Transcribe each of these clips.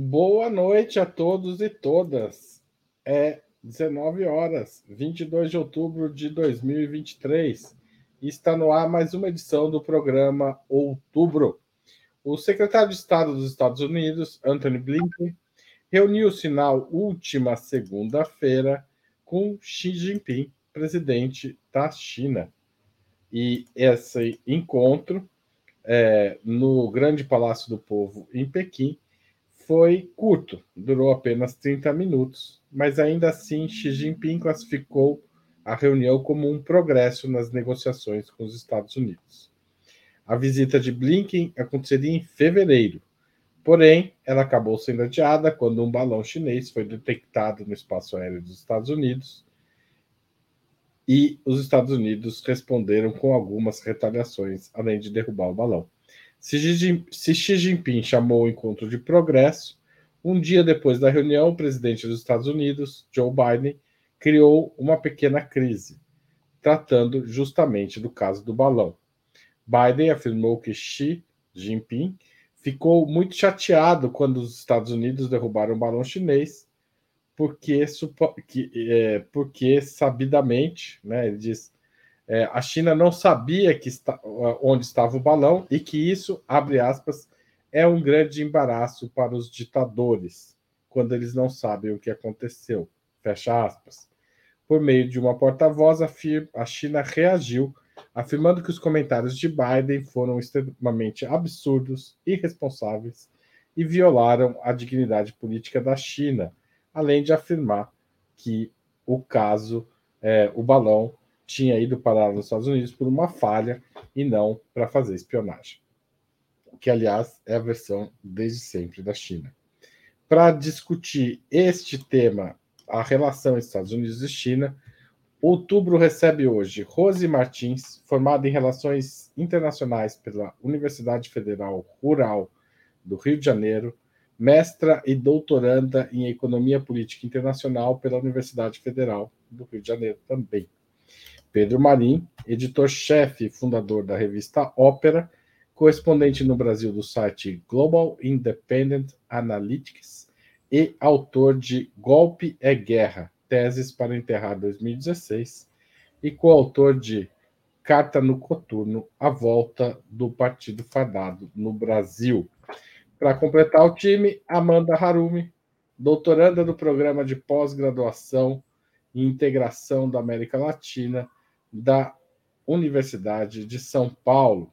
Boa noite a todos e todas. É 19 horas, 22 de outubro de 2023. E está no ar mais uma edição do programa Outubro. O secretário de Estado dos Estados Unidos, Anthony Blinken, reuniu-se na última segunda-feira com Xi Jinping, presidente da China. E esse encontro é, no Grande Palácio do Povo, em Pequim, foi curto, durou apenas 30 minutos, mas ainda assim Xi Jinping classificou a reunião como um progresso nas negociações com os Estados Unidos. A visita de Blinken aconteceria em fevereiro, porém, ela acabou sendo adiada quando um balão chinês foi detectado no espaço aéreo dos Estados Unidos e os Estados Unidos responderam com algumas retaliações, além de derrubar o balão. Se Xi Jinping chamou o encontro de progresso, um dia depois da reunião, o presidente dos Estados Unidos, Joe Biden, criou uma pequena crise, tratando justamente do caso do balão. Biden afirmou que Xi Jinping ficou muito chateado quando os Estados Unidos derrubaram um balão chinês porque, que, é, porque sabidamente, né, ele diz, é, a China não sabia que está, onde estava o balão e que isso, abre aspas, é um grande embaraço para os ditadores, quando eles não sabem o que aconteceu, fecha aspas. Por meio de uma porta-voz, a China reagiu, afirmando que os comentários de Biden foram extremamente absurdos, irresponsáveis e violaram a dignidade política da China, além de afirmar que o caso, é, o balão, tinha ido parar nos Estados Unidos por uma falha e não para fazer espionagem. Que, aliás, é a versão desde sempre da China. Para discutir este tema, a relação Estados Unidos e China, Outubro recebe hoje Rose Martins, formada em Relações Internacionais pela Universidade Federal Rural do Rio de Janeiro, mestra e doutoranda em Economia Política Internacional pela Universidade Federal do Rio de Janeiro também. Pedro Marim, editor-chefe e fundador da revista Ópera, correspondente no Brasil do site Global Independent Analytics e autor de Golpe é Guerra, Teses para Enterrar 2016, e coautor de Carta no Coturno, A Volta do Partido Fadado no Brasil, para completar o time, Amanda Harumi, doutoranda do programa de pós-graduação e integração da América Latina da Universidade de São Paulo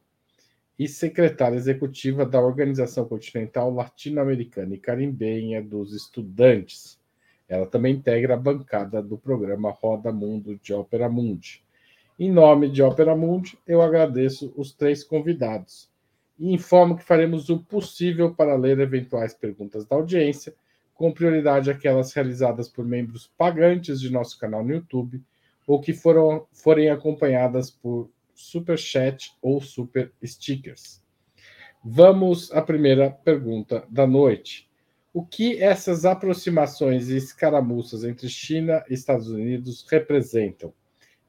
e secretária executiva da Organização Continental Latino-Americana e Carimbenha dos Estudantes. Ela também integra a bancada do programa Roda Mundo de Ópera Mundi. Em nome de Ópera Mundi, eu agradeço os três convidados e informo que faremos o possível para ler eventuais perguntas da audiência, com prioridade aquelas realizadas por membros pagantes de nosso canal no YouTube ou que foram, forem acompanhadas por super chat ou super stickers. Vamos à primeira pergunta da noite. O que essas aproximações e escaramuças entre China e Estados Unidos representam?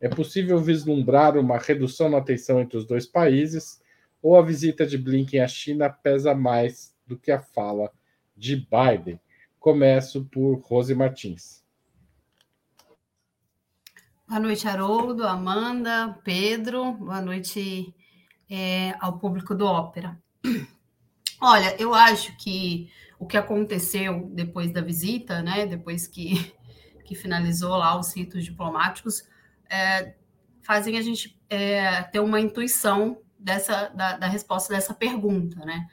É possível vislumbrar uma redução na tensão entre os dois países? ou a visita de Blinken à China pesa mais do que a fala de Biden? Começo por Rose Martins. Boa noite, Haroldo, Amanda, Pedro. Boa noite é, ao público do Ópera. Olha, eu acho que o que aconteceu depois da visita, né, depois que, que finalizou lá os ritos diplomáticos, é, fazem a gente é, ter uma intuição dessa, da, da resposta dessa pergunta, né?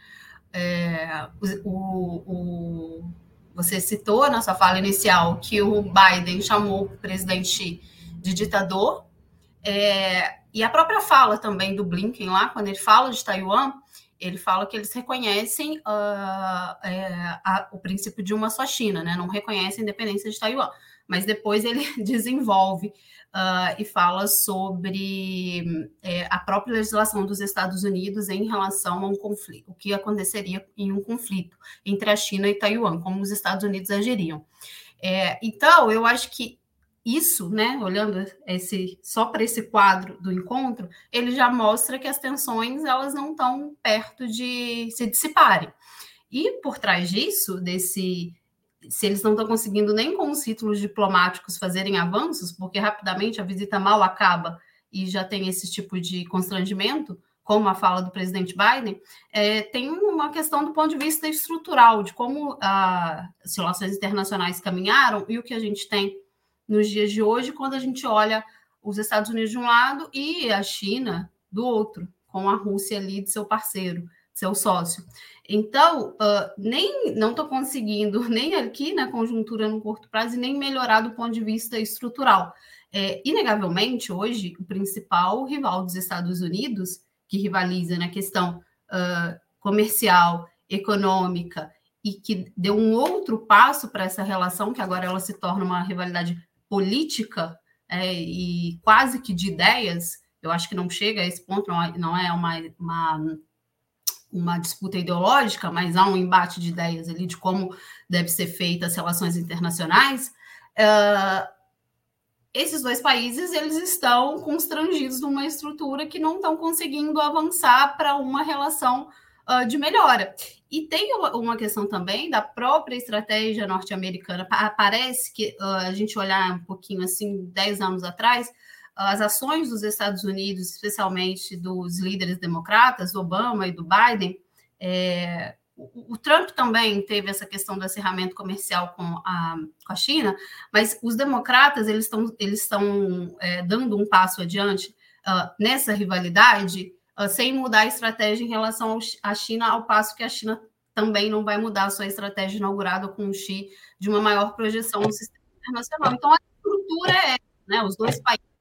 É, o, o, você citou na sua fala inicial que o Biden chamou o presidente de ditador, é, e a própria fala também do Blinken lá, quando ele fala de Taiwan, ele fala que eles reconhecem uh, é, a, o princípio de uma só China, né? não reconhecem a independência de Taiwan, mas depois ele desenvolve uh, e fala sobre é, a própria legislação dos Estados Unidos em relação a um conflito, o que aconteceria em um conflito entre a China e Taiwan, como os Estados Unidos agiriam. É, então, eu acho que isso, né, olhando esse só para esse quadro do encontro, ele já mostra que as tensões elas não estão perto de se dissiparem. E por trás disso, desse se eles não estão conseguindo nem com os títulos diplomáticos fazerem avanços, porque rapidamente a visita mal acaba e já tem esse tipo de constrangimento, como a fala do presidente Biden, é, tem uma questão do ponto de vista estrutural, de como ah, as relações internacionais caminharam e o que a gente tem nos dias de hoje, quando a gente olha os Estados Unidos de um lado e a China do outro, com a Rússia ali de seu parceiro, seu sócio. Então, uh, nem não estou conseguindo, nem aqui na conjuntura no curto prazo, nem melhorar do ponto de vista estrutural. É, inegavelmente, hoje, o principal rival dos Estados Unidos, que rivaliza na questão uh, comercial, econômica, e que deu um outro passo para essa relação, que agora ela se torna uma rivalidade política é, e quase que de ideias, eu acho que não chega a esse ponto, não é, não é uma, uma uma disputa ideológica, mas há um embate de ideias ali de como deve ser feita as relações internacionais, uh, esses dois países eles estão constrangidos numa estrutura que não estão conseguindo avançar para uma relação uh, de melhora. E tem uma questão também da própria estratégia norte-americana. Parece que uh, a gente olhar um pouquinho assim, 10 anos atrás, as ações dos Estados Unidos, especialmente dos líderes democratas, Obama e do Biden, é, o, o, Trump também teve essa questão do acerramento comercial com a, com a China, mas os democratas eles estão eles estão é, dando um passo adiante uh, nessa rivalidade sem mudar a estratégia em relação à China, ao passo que a China também não vai mudar a sua estratégia inaugurada com o Xi de uma maior projeção no sistema internacional. Então a estrutura é, né, os dois países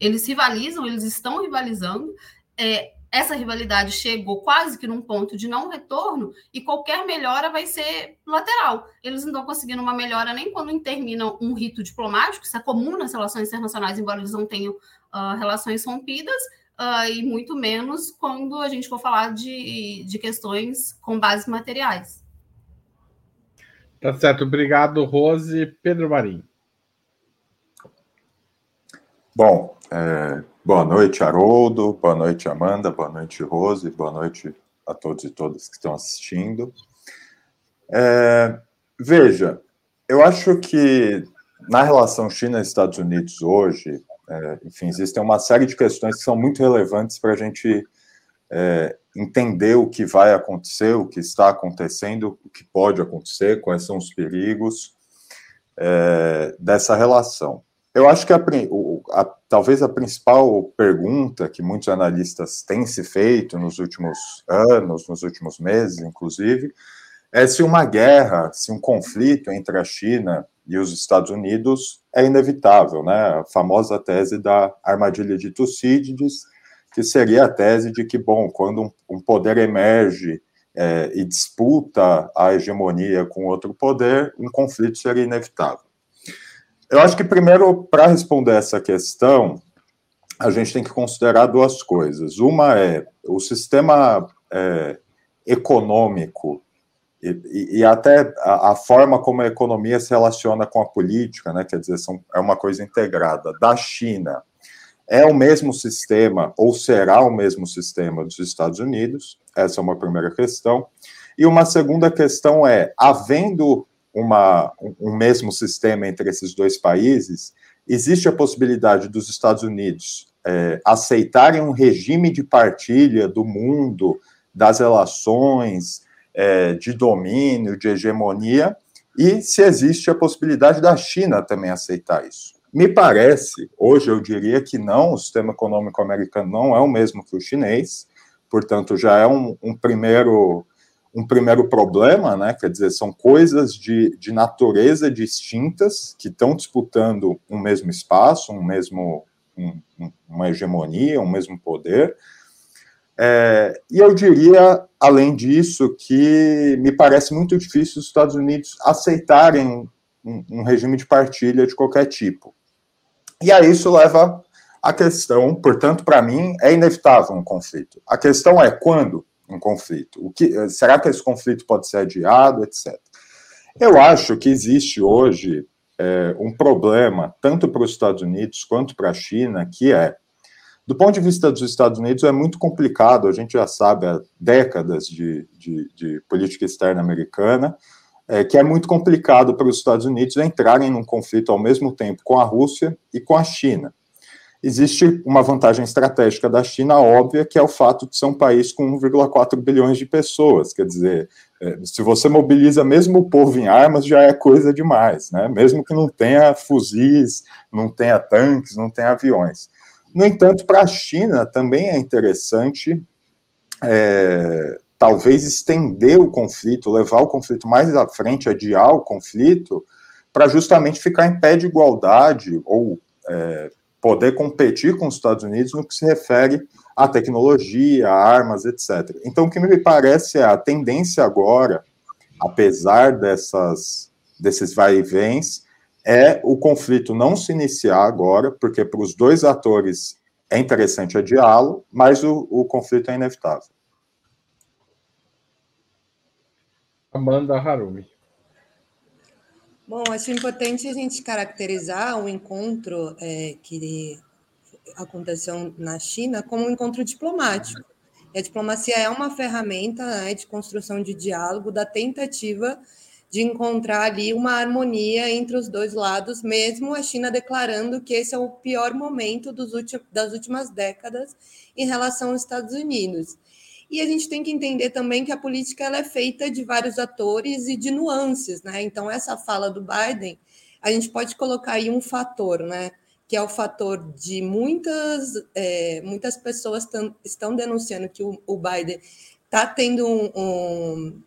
eles rivalizam, eles estão rivalizando. É, essa rivalidade chegou quase que num ponto de não retorno e qualquer melhora vai ser lateral. Eles não estão conseguindo uma melhora nem quando terminam um rito diplomático, isso é comum nas relações internacionais, embora eles não tenham uh, relações rompidas, uh, e muito menos quando a gente for falar de, de questões com bases materiais. Tá certo, obrigado, Rose. Pedro Marinho. Bom, é, boa noite, Haroldo, boa noite, Amanda, boa noite, Rose, boa noite a todos e todas que estão assistindo. É, veja, eu acho que na relação China-Estados Unidos hoje, é, enfim, existem uma série de questões que são muito relevantes para a gente é, entender o que vai acontecer, o que está acontecendo, o que pode acontecer, quais são os perigos é, dessa relação. Eu acho que a, a, talvez a principal pergunta que muitos analistas têm se feito nos últimos anos, nos últimos meses, inclusive, é se uma guerra, se um conflito entre a China e os Estados Unidos é inevitável, né? A famosa tese da armadilha de Tucídides, que seria a tese de que, bom, quando um, poder emerge é, e disputa a hegemonia com outro poder, um conflito seria inevitável. Eu acho que primeiro, para responder essa questão, a gente tem que considerar duas coisas. Uma é o sistema é, econômico e, e até a, a, forma como a economia se relaciona com a política, né? Quer dizer, são, é uma coisa integrada. Da China é o mesmo sistema ou será o mesmo sistema dos Estados Unidos. Essa é uma primeira questão. E uma segunda questão é, havendo uma, um mesmo sistema entre esses dois países, existe a possibilidade dos Estados Unidos é, aceitarem um regime de partilha do mundo, das relações, é, de domínio, de hegemonia, e se existe a possibilidade da China também aceitar isso. Me parece, hoje eu diria que não, o sistema econômico americano não é o mesmo que o chinês, portanto, já é um, um primeiro um primeiro problema, né? Quer dizer, são coisas de, de natureza distintas que estão disputando um mesmo espaço, um mesmo um, uma hegemonia, um mesmo poder. É, e eu diria, além disso, que me parece muito difícil os Estados Unidos aceitarem um, um regime de partilha de qualquer tipo. E aí isso leva à questão, portanto, para mim, é inevitável um conflito. A questão é quando um conflito. O que, será que esse conflito pode ser adiado, etc. Eu acho que existe hoje é, um problema, tanto para os Estados Unidos quanto para a China, que é Do ponto de vista dos Estados Unidos, é muito complicado, a gente já sabe há décadas de, de, de política externa americana, é, que é muito complicado para os Estados Unidos entrarem num conflito ao mesmo tempo com a Rússia e com a China. Existe uma vantagem estratégica da China óbvia, que é o fato de ser um país com 1,4 bilhões de pessoas. Quer dizer, é, se você mobiliza mesmo o povo em armas, já é coisa demais, né? Mesmo que não tenha fuzis, não tenha tanques, não tenha aviões. No entanto, para a China também é interessante, é, talvez, estender o conflito, levar o conflito mais à frente, adiar o conflito, para justamente ficar em pé de igualdade ou é, poder competir com os Estados Unidos no que se refere à tecnologia, armas, etc. Então, o que me parece é a tendência agora, apesar dessas, desses vai e vens, é o conflito não se iniciar agora, porque para os dois atores é interessante adiá-lo, mas o, o conflito é inevitável. Amanda Harumi. Bom, acho importante a gente caracterizar o encontro é, que aconteceu na China como um encontro diplomático. E a diplomacia é uma ferramenta né, de construção de diálogo, da tentativa de encontrar ali uma harmonia entre os dois lados, mesmo a China declarando que esse é o pior momento últimos, das últimas décadas em relação aos Estados Unidos. E a gente tem que entender também que a política ela é feita de vários atores e de nuances, né? Então, essa fala do Biden, a gente pode colocar aí um fator, né? Que é o fator de muitas, é, muitas pessoas tão, estão denunciando que o, o Biden está tendo um, um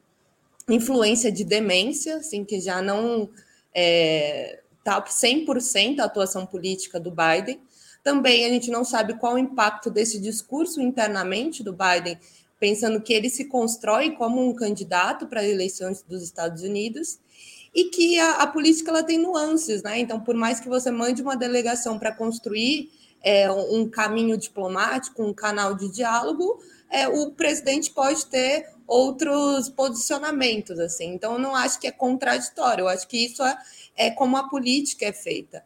influência de demência, assim, que já não está é, tá 100% a atuação política do Biden. Também a gente não sabe qual o impacto desse discurso internamente do Biden, pensando que ele se constrói como um candidato para eleições dos Estados Unidos e que a, a, política ela tem nuances, né? Então, por mais que você mande uma delegação para construir é, um caminho diplomático, um canal de diálogo, é, o presidente pode ter outros posicionamentos, assim. Então, eu não acho que é contraditório, eu acho que isso é, é como a política é feita.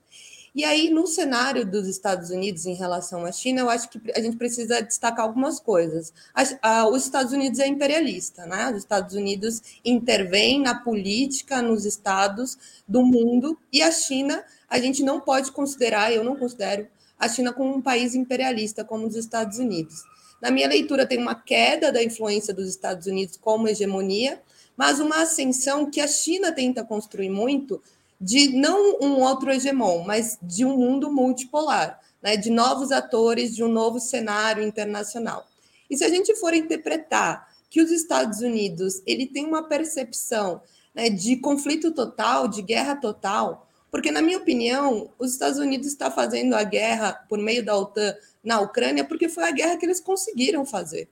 E aí, no cenário dos Estados Unidos em relação à China, eu acho que a gente precisa destacar algumas coisas. A, a, os Estados Unidos é imperialista, né? Os Estados Unidos intervém na política, nos estados do mundo, e a China, a gente não pode considerar, eu não considero a China como um país imperialista como os Estados Unidos. Na minha leitura, tem uma queda da influência dos Estados Unidos como hegemonia, mas uma ascensão que a China tenta construir muito de não um outro hegemon, mas de um mundo multipolar, né, de novos atores, de um novo cenário internacional. E se a gente for interpretar que os Estados Unidos ele tem uma percepção né, de conflito total, de guerra total, porque, na minha opinião, os Estados Unidos está fazendo a guerra por meio da OTAN na Ucrânia porque foi a guerra que eles conseguiram fazer.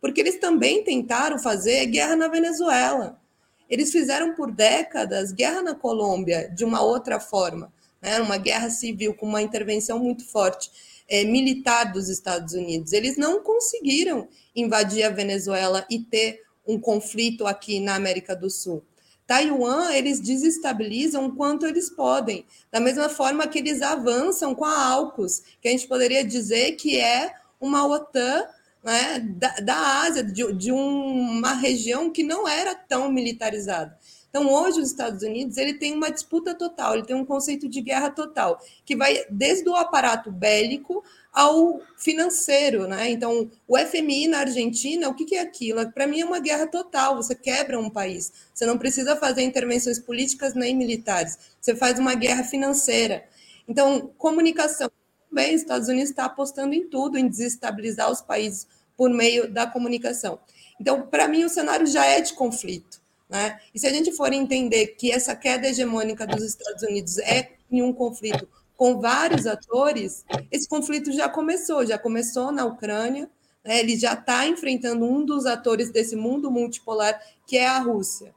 Porque eles também tentaram fazer guerra na Venezuela. Eles fizeram por décadas guerra na Colômbia de uma outra forma, né? uma guerra civil com uma intervenção muito forte é, militar dos Estados Unidos. Eles não conseguiram invadir a Venezuela e ter um conflito aqui na América do Sul. Taiwan, eles desestabilizam o quanto eles podem, da mesma forma que eles avançam com a AUKUS, que a gente poderia dizer que é uma OTAN né, da, da Ásia, de, de uma região que não era tão militarizada. Então, hoje, os Estados Unidos ele tem uma disputa total, ele tem um conceito de guerra total, que vai desde o aparato bélico ao financeiro. Né? Então, o FMI na Argentina, o que, é aquilo? Para mim, é uma guerra total. Você quebra um país. Você não precisa fazer intervenções políticas nem militares. Você faz uma guerra financeira. Então, comunicação. Também, os Estados Unidos está apostando em tudo, em desestabilizar os países por meio da comunicação. Então, para mim, o cenário já é de conflito. Né? E se a gente for entender que essa queda hegemônica dos Estados Unidos é em um conflito com vários atores, esse conflito já começou, já começou na Ucrânia, né? ele já está enfrentando um dos atores desse mundo multipolar, que é a Rússia.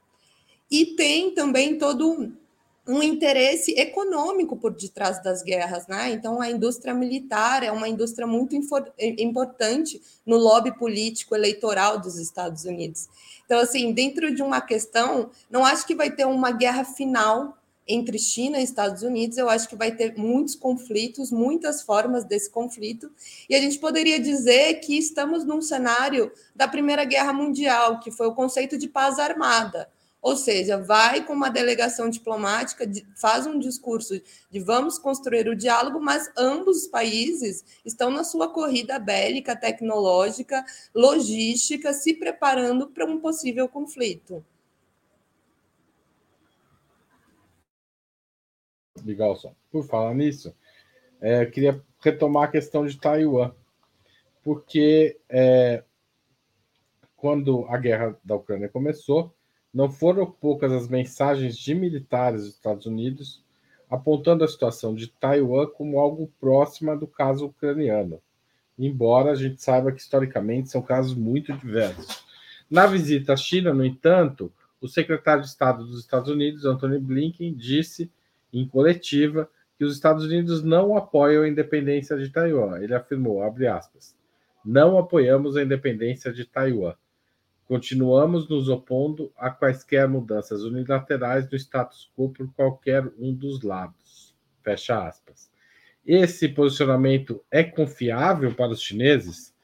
E tem também todo um interesse econômico por detrás das guerras, né? Então a indústria militar é uma indústria muito importante no lobby político eleitoral dos Estados Unidos. Então assim, dentro de uma questão, não acho que vai ter uma guerra final entre China e Estados Unidos, eu acho que vai ter muitos conflitos, muitas formas desse conflito, e a gente poderia dizer que estamos num cenário da Primeira Guerra Mundial, que foi o conceito de paz armada. Ou seja, vai com uma delegação diplomática, faz um discurso de vamos construir o diálogo, mas ambos os países estão na sua corrida bélica, tecnológica, logística, se preparando para um possível conflito. Ligalson. Por falar nisso, é, queria retomar a questão de Taiwan, porque é, quando a guerra da Ucrânia começou, não foram poucas as mensagens de militares dos Estados Unidos apontando a situação de Taiwan como algo próxima do caso ucraniano, embora a gente saiba que historicamente são casos muito diversos. Na visita à China, no entanto, o secretário de Estado dos Estados Unidos, Antony Blinken, disse em coletiva que os Estados Unidos não apoiam a independência de Taiwan. Ele afirmou, abre aspas, não apoiamos a independência de Taiwan. Continuamos nos opondo a quaisquer mudanças unilaterais do status quo por qualquer um dos lados. Fecha aspas. Esse posicionamento é confiável para os chineses?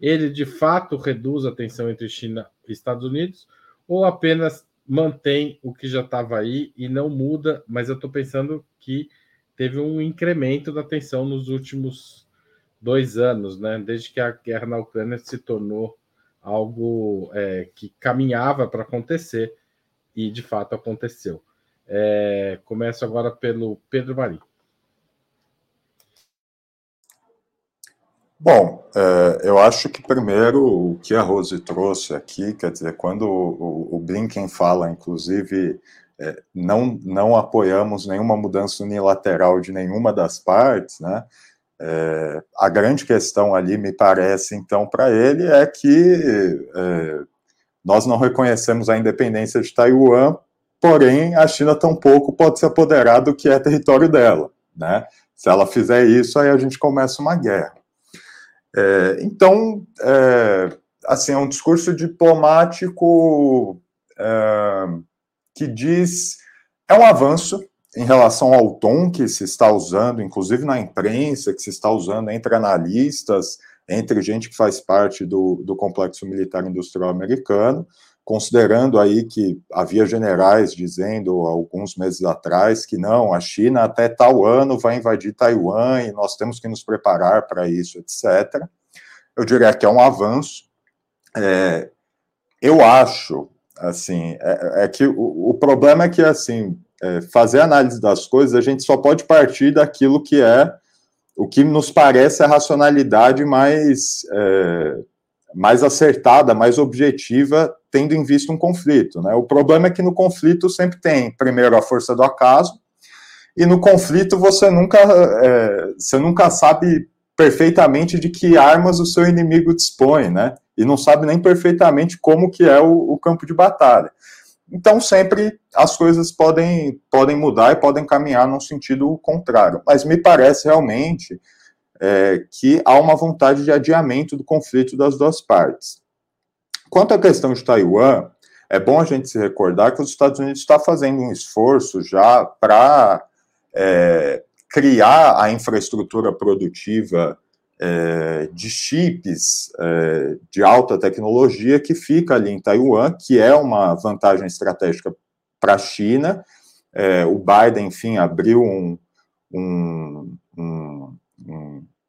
Ele de fato reduz a tensão entre China e Estados Unidos ou apenas mantém o que já estava aí e não muda, mas eu estou pensando que teve um incremento da tensão nos últimos dois anos, né? Desde que a guerra na Ucrânia se tornou algo é, que caminhava para acontecer e de fato aconteceu. É, começo agora pelo Pedro Marinho. Bom, é, eu acho que primeiro o que a Rose trouxe aqui, quer dizer, quando o, o Blinken fala, inclusive, é, não, não apoiamos nenhuma mudança unilateral de nenhuma das partes, né? É, a grande questão ali, me parece, então, para ele é que é, nós não reconhecemos a independência de Taiwan, porém a China tampouco pode se apoderar do que é território dela, né? Se ela fizer isso, aí a gente começa uma guerra. É, então, é, assim, é um discurso diplomático é, que diz é um avanço em relação ao tom que se está usando, inclusive na imprensa, que se está usando entre analistas, entre gente que faz parte do, do complexo militar industrial americano, considerando aí que havia generais dizendo alguns meses atrás que não, a China até tal ano vai invadir Taiwan e nós temos que nos preparar para isso, etc. Eu diria que é um avanço. É, eu acho, assim, é, é que o, o, problema é que, assim, é, fazer análise das coisas, a gente só pode partir daquilo que é o que nos parece a racionalidade mais é, mais acertada, mais objetiva, tendo em vista um conflito. Né? O problema é que no conflito sempre tem, primeiro, a força do acaso, e no conflito você nunca, é, você nunca sabe perfeitamente de que armas o seu inimigo dispõe, né? E não sabe nem perfeitamente como que é o, o campo de batalha. Então, sempre as coisas podem, podem mudar e podem caminhar num sentido contrário. Mas me parece realmente é, que há uma vontade de adiamento do conflito das duas partes. Quanto à questão de Taiwan, é bom a gente se recordar que os Estados Unidos está fazendo um esforço já para é, criar a infraestrutura produtiva é, de chips é, de alta tecnologia que fica ali em Taiwan, que é uma vantagem estratégica para a China. É, o Biden, enfim, abriu um, um, um,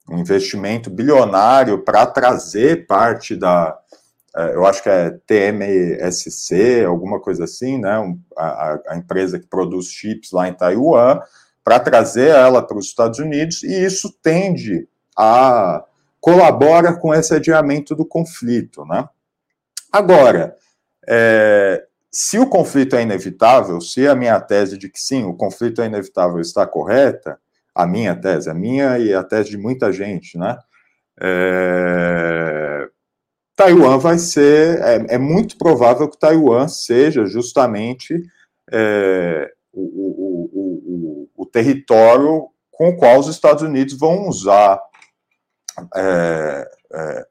um investimento bilionário para trazer parte da, eu acho que é TMSC, alguma coisa assim, né, a, a empresa que produz chips lá em Taiwan, para trazer ela para os Estados Unidos, e isso tende a colabora com esse adiamento do conflito, né? Agora, é, se o conflito é inevitável, se a minha tese de que sim, o conflito é inevitável está correta, a minha tese, a minha e a tese de muita gente, né? É... Taiwan vai ser, é, é, muito provável que Taiwan seja justamente é, o, o, o, o, território com o qual os Estados Unidos vão usar, é, é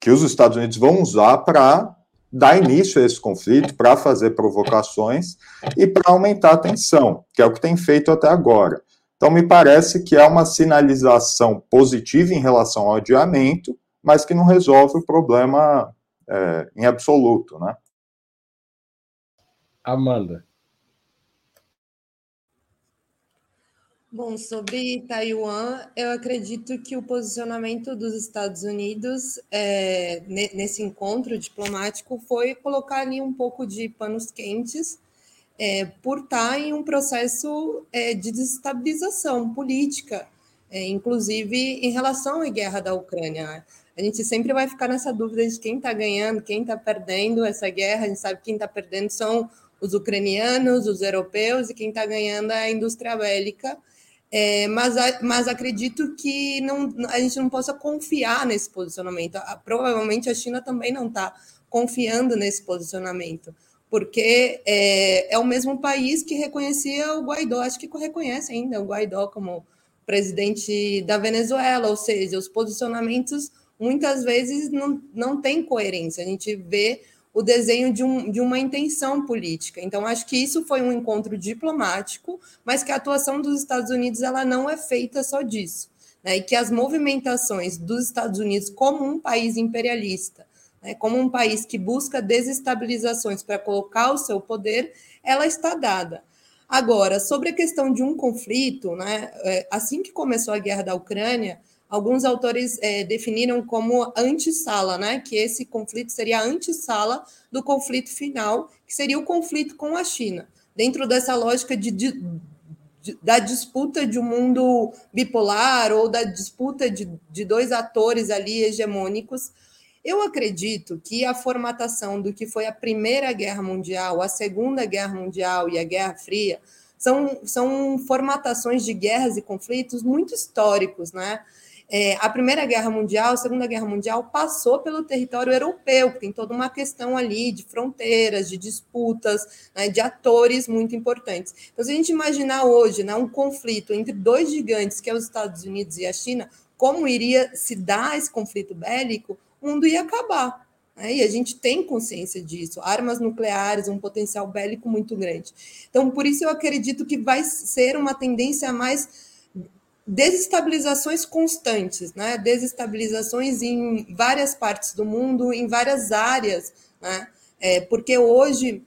que os Estados Unidos vão usar para dar início a esse conflito, para fazer provocações e para aumentar a tensão, que é o que tem feito até agora. Então, me parece que é uma sinalização positiva em relação ao adiamento, mas que não resolve o problema é, em absoluto, né? Amanda. Bom, sobre Taiwan, eu acredito que o posicionamento dos Estados Unidos é, nesse encontro diplomático foi colocar ali um pouco de panos quentes é, por estar em um processo é, de desestabilização política, é, inclusive em relação à guerra da Ucrânia. A gente sempre vai ficar nessa dúvida de quem está ganhando, quem está perdendo essa guerra. A gente sabe que quem está perdendo são os ucranianos, os europeus, e quem está ganhando é a indústria bélica. É, mas, mas acredito que não, a gente não possa confiar nesse posicionamento. Provavelmente a China também não está confiando nesse posicionamento, porque é, é, o mesmo país que reconhecia o Guaidó, acho que reconhece ainda o Guaidó como presidente da Venezuela, ou seja, os posicionamentos muitas vezes não, não têm coerência. A gente vê o desenho de, um, de uma intenção política. Então, acho que isso foi um encontro diplomático, mas que a atuação dos Estados Unidos ela não é feita só disso. Né? E que as movimentações dos Estados Unidos como um país imperialista, né? como um país que busca desestabilizações para colocar o seu poder, ela está dada. Agora, sobre a questão de um conflito, né? É, assim que começou a guerra da Ucrânia, alguns autores é, definiram como antessala, né? Que esse conflito seria a antessala do conflito final, que seria o conflito com a China, dentro dessa lógica de, de, de da disputa de um mundo bipolar ou da disputa de, de dois atores ali hegemônicos. Eu acredito que a formatação do que foi a Primeira Guerra Mundial, a Segunda Guerra Mundial e a Guerra Fria são, são formatações de guerras e conflitos muito históricos, né? É, a Primeira Guerra Mundial, a Segunda Guerra Mundial passou pelo território europeu, tem toda uma questão ali de fronteiras, de disputas, né, de atores muito importantes. Então, se a gente imaginar hoje né, um conflito entre dois gigantes, que é os Estados Unidos e a China, como iria se dar esse conflito bélico, o mundo ia acabar. Né? E a gente tem consciência disso. Armas nucleares, um potencial bélico muito grande. Então, por isso eu acredito que vai ser uma tendência mais desestabilizações constantes, né? Desestabilizações em várias partes do mundo, em várias áreas, né? É, porque hoje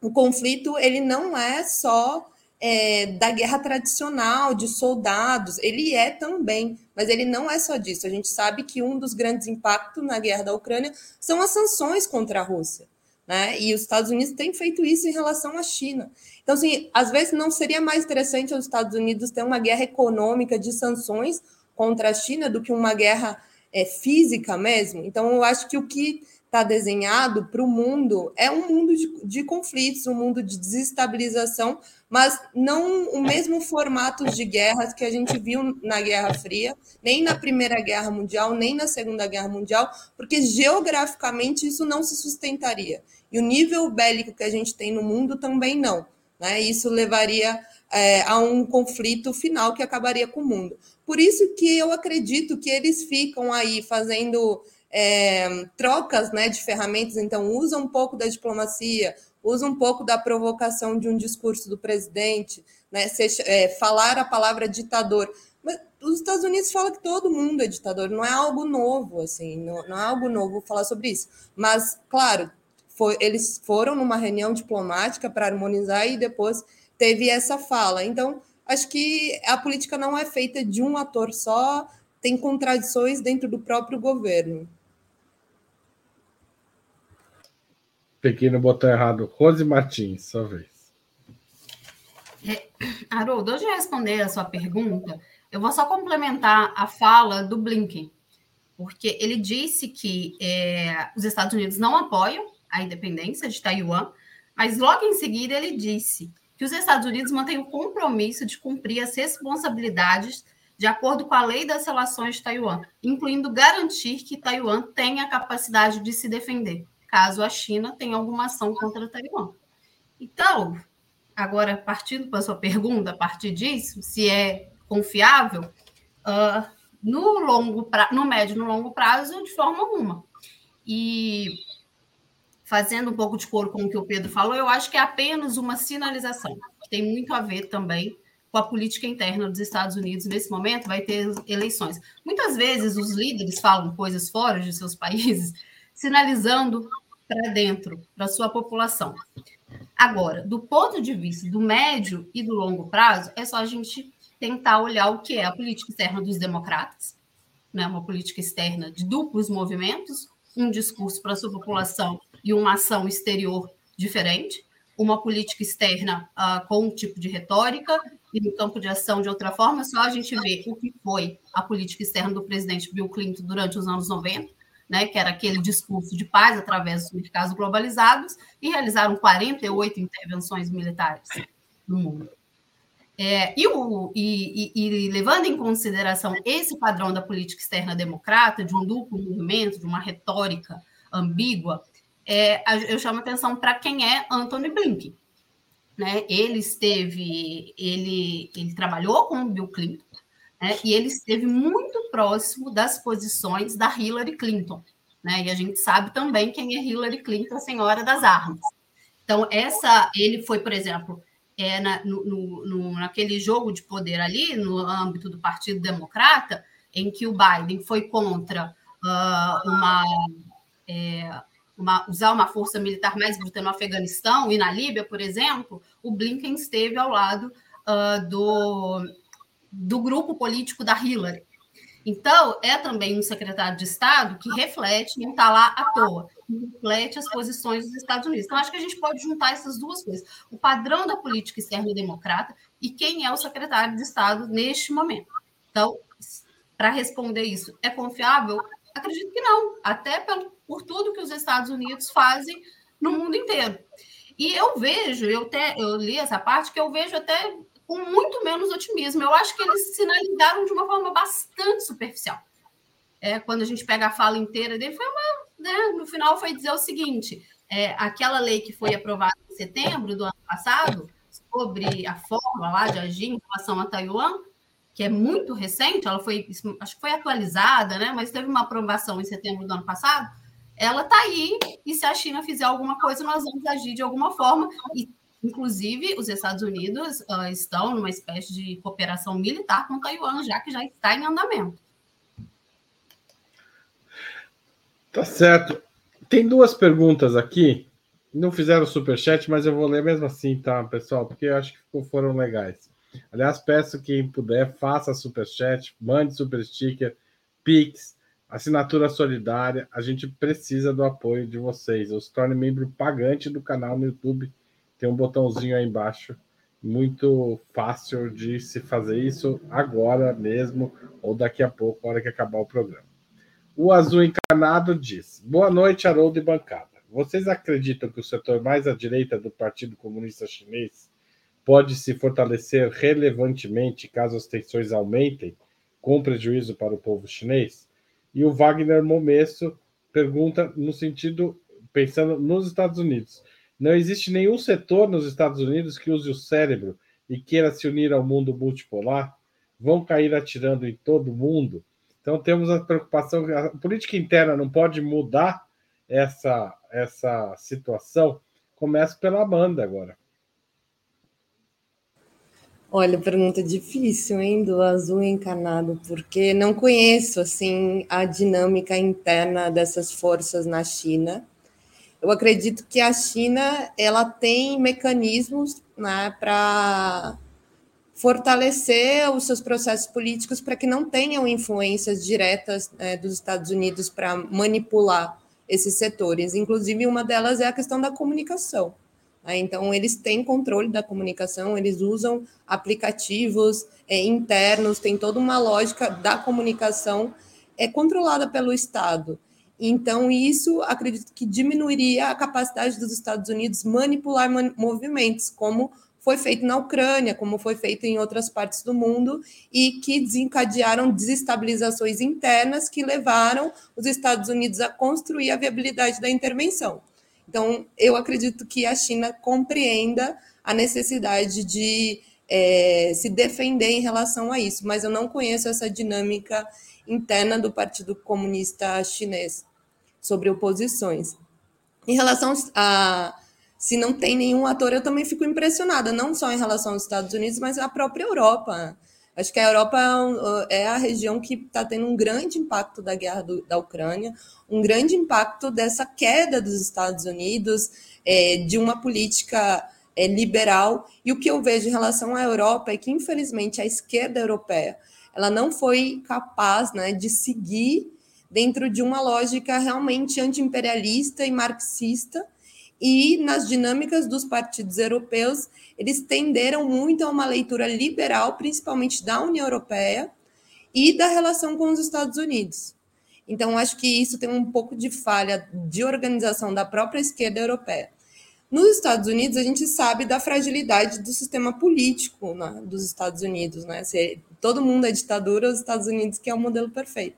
o conflito ele não é só é, da guerra tradicional de soldados, ele é também, mas ele não é só disso. A gente sabe que um dos grandes impactos na guerra da Ucrânia são as sanções contra a Rússia. Né? E os Estados Unidos têm feito isso em relação à China. Então, assim, às vezes não seria mais interessante os Estados Unidos ter uma guerra econômica de sanções contra a China do que uma guerra é, física mesmo? Então, eu acho que o que está desenhado para o mundo é um mundo de, de, conflitos, um mundo de desestabilização, mas não o mesmo formato de guerras que a gente viu na Guerra Fria, nem na Primeira Guerra Mundial, nem na Segunda Guerra Mundial, porque geograficamente isso não se sustentaria. E o nível bélico que a gente tem no mundo também não. Né? Isso levaria é, a um conflito final que acabaria com o mundo. Por isso que eu acredito que eles ficam aí fazendo é, trocas né, de ferramentas, então usa um pouco da diplomacia, usa um pouco da provocação de um discurso do presidente, né, se, é, falar a palavra ditador. Mas os Estados Unidos falam que todo mundo é ditador, não é algo novo, assim, não, não é algo novo falar sobre isso. Mas, claro, foi, eles foram numa reunião diplomática para harmonizar e depois teve essa fala. Então, acho que a política não é feita de um ator só, tem contradições dentro do próprio governo. Pequeno botou errado. Rose Martins, sua vez. É, Haroldo, antes de responder a sua pergunta, eu vou só complementar a fala do Blinken, porque ele disse que é, os Estados Unidos não apoiam a independência de Taiwan, mas logo em seguida ele disse que os Estados Unidos mantêm o compromisso de cumprir as responsabilidades de acordo com a lei das relações de Taiwan, incluindo garantir que Taiwan tenha a capacidade de se defender, caso a China tenha alguma ação contra Taiwan. Então, agora partindo para a sua pergunta, a partir disso, se é confiável, uh, no longo pra... no médio e no longo prazo, de forma alguma. E fazendo um pouco de coro com o que o Pedro falou, eu acho que é apenas uma sinalização, tem muito a ver também com a política interna dos Estados Unidos nesse momento, vai ter eleições. Muitas vezes os líderes falam coisas fora de seus países, sinalizando para dentro, para sua população. Agora, do ponto de vista do médio e do longo prazo, é só a gente tentar olhar o que é a política externa dos democratas, né? uma política externa de duplos movimentos, um discurso para sua população e uma ação exterior diferente, uma política externa uh, com um tipo de retórica e no campo de ação de outra forma, só a gente vê o que foi a política externa do presidente Bill Clinton durante os anos 90, né, que era aquele discurso de paz através dos mercados globalizados, e realizaram 48 intervenções militares no mundo. É, e, o, e, e, e, levando em consideração esse padrão da política externa democrata, de um duplo movimento, de uma retórica ambígua, é, eu chamo atenção para quem é Anthony Blinken. Né? Ele esteve, ele, ele trabalhou com o Bill Clinton, né? e ele esteve muito próximo das posições da Hillary Clinton. Né? E a gente sabe também quem é Hillary Clinton, a senhora das armas. Então, essa, ele foi, por exemplo, é, na, no, no, naquele jogo de poder ali, no âmbito do Partido Democrata, em que o Biden foi contra uh, uma, é, uma, usar uma força militar mais bruta no Afeganistão e na Líbia, por exemplo, o Blinken esteve ao lado uh, do, do grupo político da Hillary. Então, é também um secretário de Estado que reflete, não está lá à toa, reflete as posições dos Estados Unidos. Então, acho que a gente pode juntar essas duas coisas: o padrão da política externa democrata e quem é o secretário de Estado neste momento. Então, para responder isso, é confiável? Acredito que não, até pelo, por tudo que os Estados Unidos fazem no mundo inteiro. E eu vejo, eu, até, eu li essa parte, que eu vejo até com muito menos otimismo. Eu acho que eles sinalizaram de uma forma bastante superficial. É, quando a gente pega a fala inteira dele, foi uma. Né, no final foi dizer o seguinte: é, aquela lei que foi aprovada em setembro do ano passado, sobre a forma lá de agir em relação a Taiwan, que é muito recente, ela foi, acho que foi atualizada, né? Mas teve uma aprovação em setembro do ano passado. Ela está aí, e se a China fizer alguma coisa, nós vamos agir de alguma forma. E Inclusive, os Estados Unidos uh, estão numa espécie de cooperação militar com Taiwan, já que já está em andamento. Tá certo. Tem duas perguntas aqui. Não fizeram superchat, mas eu vou ler mesmo assim, tá, pessoal? Porque eu acho que foram legais. Aliás, peço que quem puder, faça superchat, mande super sticker, Pix, assinatura solidária. A gente precisa do apoio de vocês. Se torne membro pagante do canal no YouTube tem um botãozinho aí embaixo, muito fácil de se fazer isso agora mesmo ou daqui a pouco, na hora que acabar o programa. O Azul Encanado diz: Boa noite, Haroldo e bancada. Vocês acreditam que o setor mais à direita do Partido Comunista Chinês pode se fortalecer relevantemente caso as tensões aumentem, com prejuízo para o povo chinês? E o Wagner Momesso pergunta no sentido, pensando nos Estados Unidos, não existe nenhum setor nos Estados Unidos que use o cérebro e queira se unir ao mundo multipolar. Vão cair atirando em todo mundo. Então temos a preocupação a política interna não pode mudar essa essa situação. Começa pela Amanda agora. Olha, pergunta difícil, hein, do azul encarnado, porque não conheço assim a dinâmica interna dessas forças na China eu acredito que a China ela tem mecanismos né, para fortalecer os seus processos políticos para que não tenham influências diretas né, dos Estados Unidos para manipular esses setores. Inclusive, uma delas é a questão da comunicação. Né? Então, eles têm controle da comunicação, eles usam aplicativos é, internos, tem toda uma lógica da comunicação é controlada pelo Estado. Então, isso acredito que diminuiria a capacidade dos Estados Unidos manipular movimentos, como foi feito na Ucrânia, como foi feito em outras partes do mundo, e que desencadearam desestabilizações internas que levaram os Estados Unidos a construir a viabilidade da intervenção. Então, eu acredito que a China compreenda a necessidade de é, se defender em relação a isso, mas eu não conheço essa dinâmica interna do Partido Comunista Chinês sobre oposições. Em relação a se não tem nenhum ator, eu também fico impressionada, não só em relação aos Estados Unidos, mas a própria Europa. Acho que a Europa é, é a região que está tendo um grande impacto da guerra do, da Ucrânia, um grande impacto dessa queda dos Estados Unidos, é, de uma política é, liberal. E o que eu vejo em relação à Europa é que, infelizmente, a esquerda europeia ela não foi capaz né, de seguir dentro de uma lógica realmente anti-imperialista e marxista, e nas dinâmicas dos partidos europeus, eles tenderam muito a uma leitura liberal, principalmente da União Europeia e da relação com os Estados Unidos. Então, acho que isso tem um pouco de falha de organização da própria esquerda europeia. Nos Estados Unidos, a gente sabe da fragilidade do sistema político né, dos Estados Unidos. Né? Todo mundo é ditadura, os Estados Unidos que é o modelo perfeito.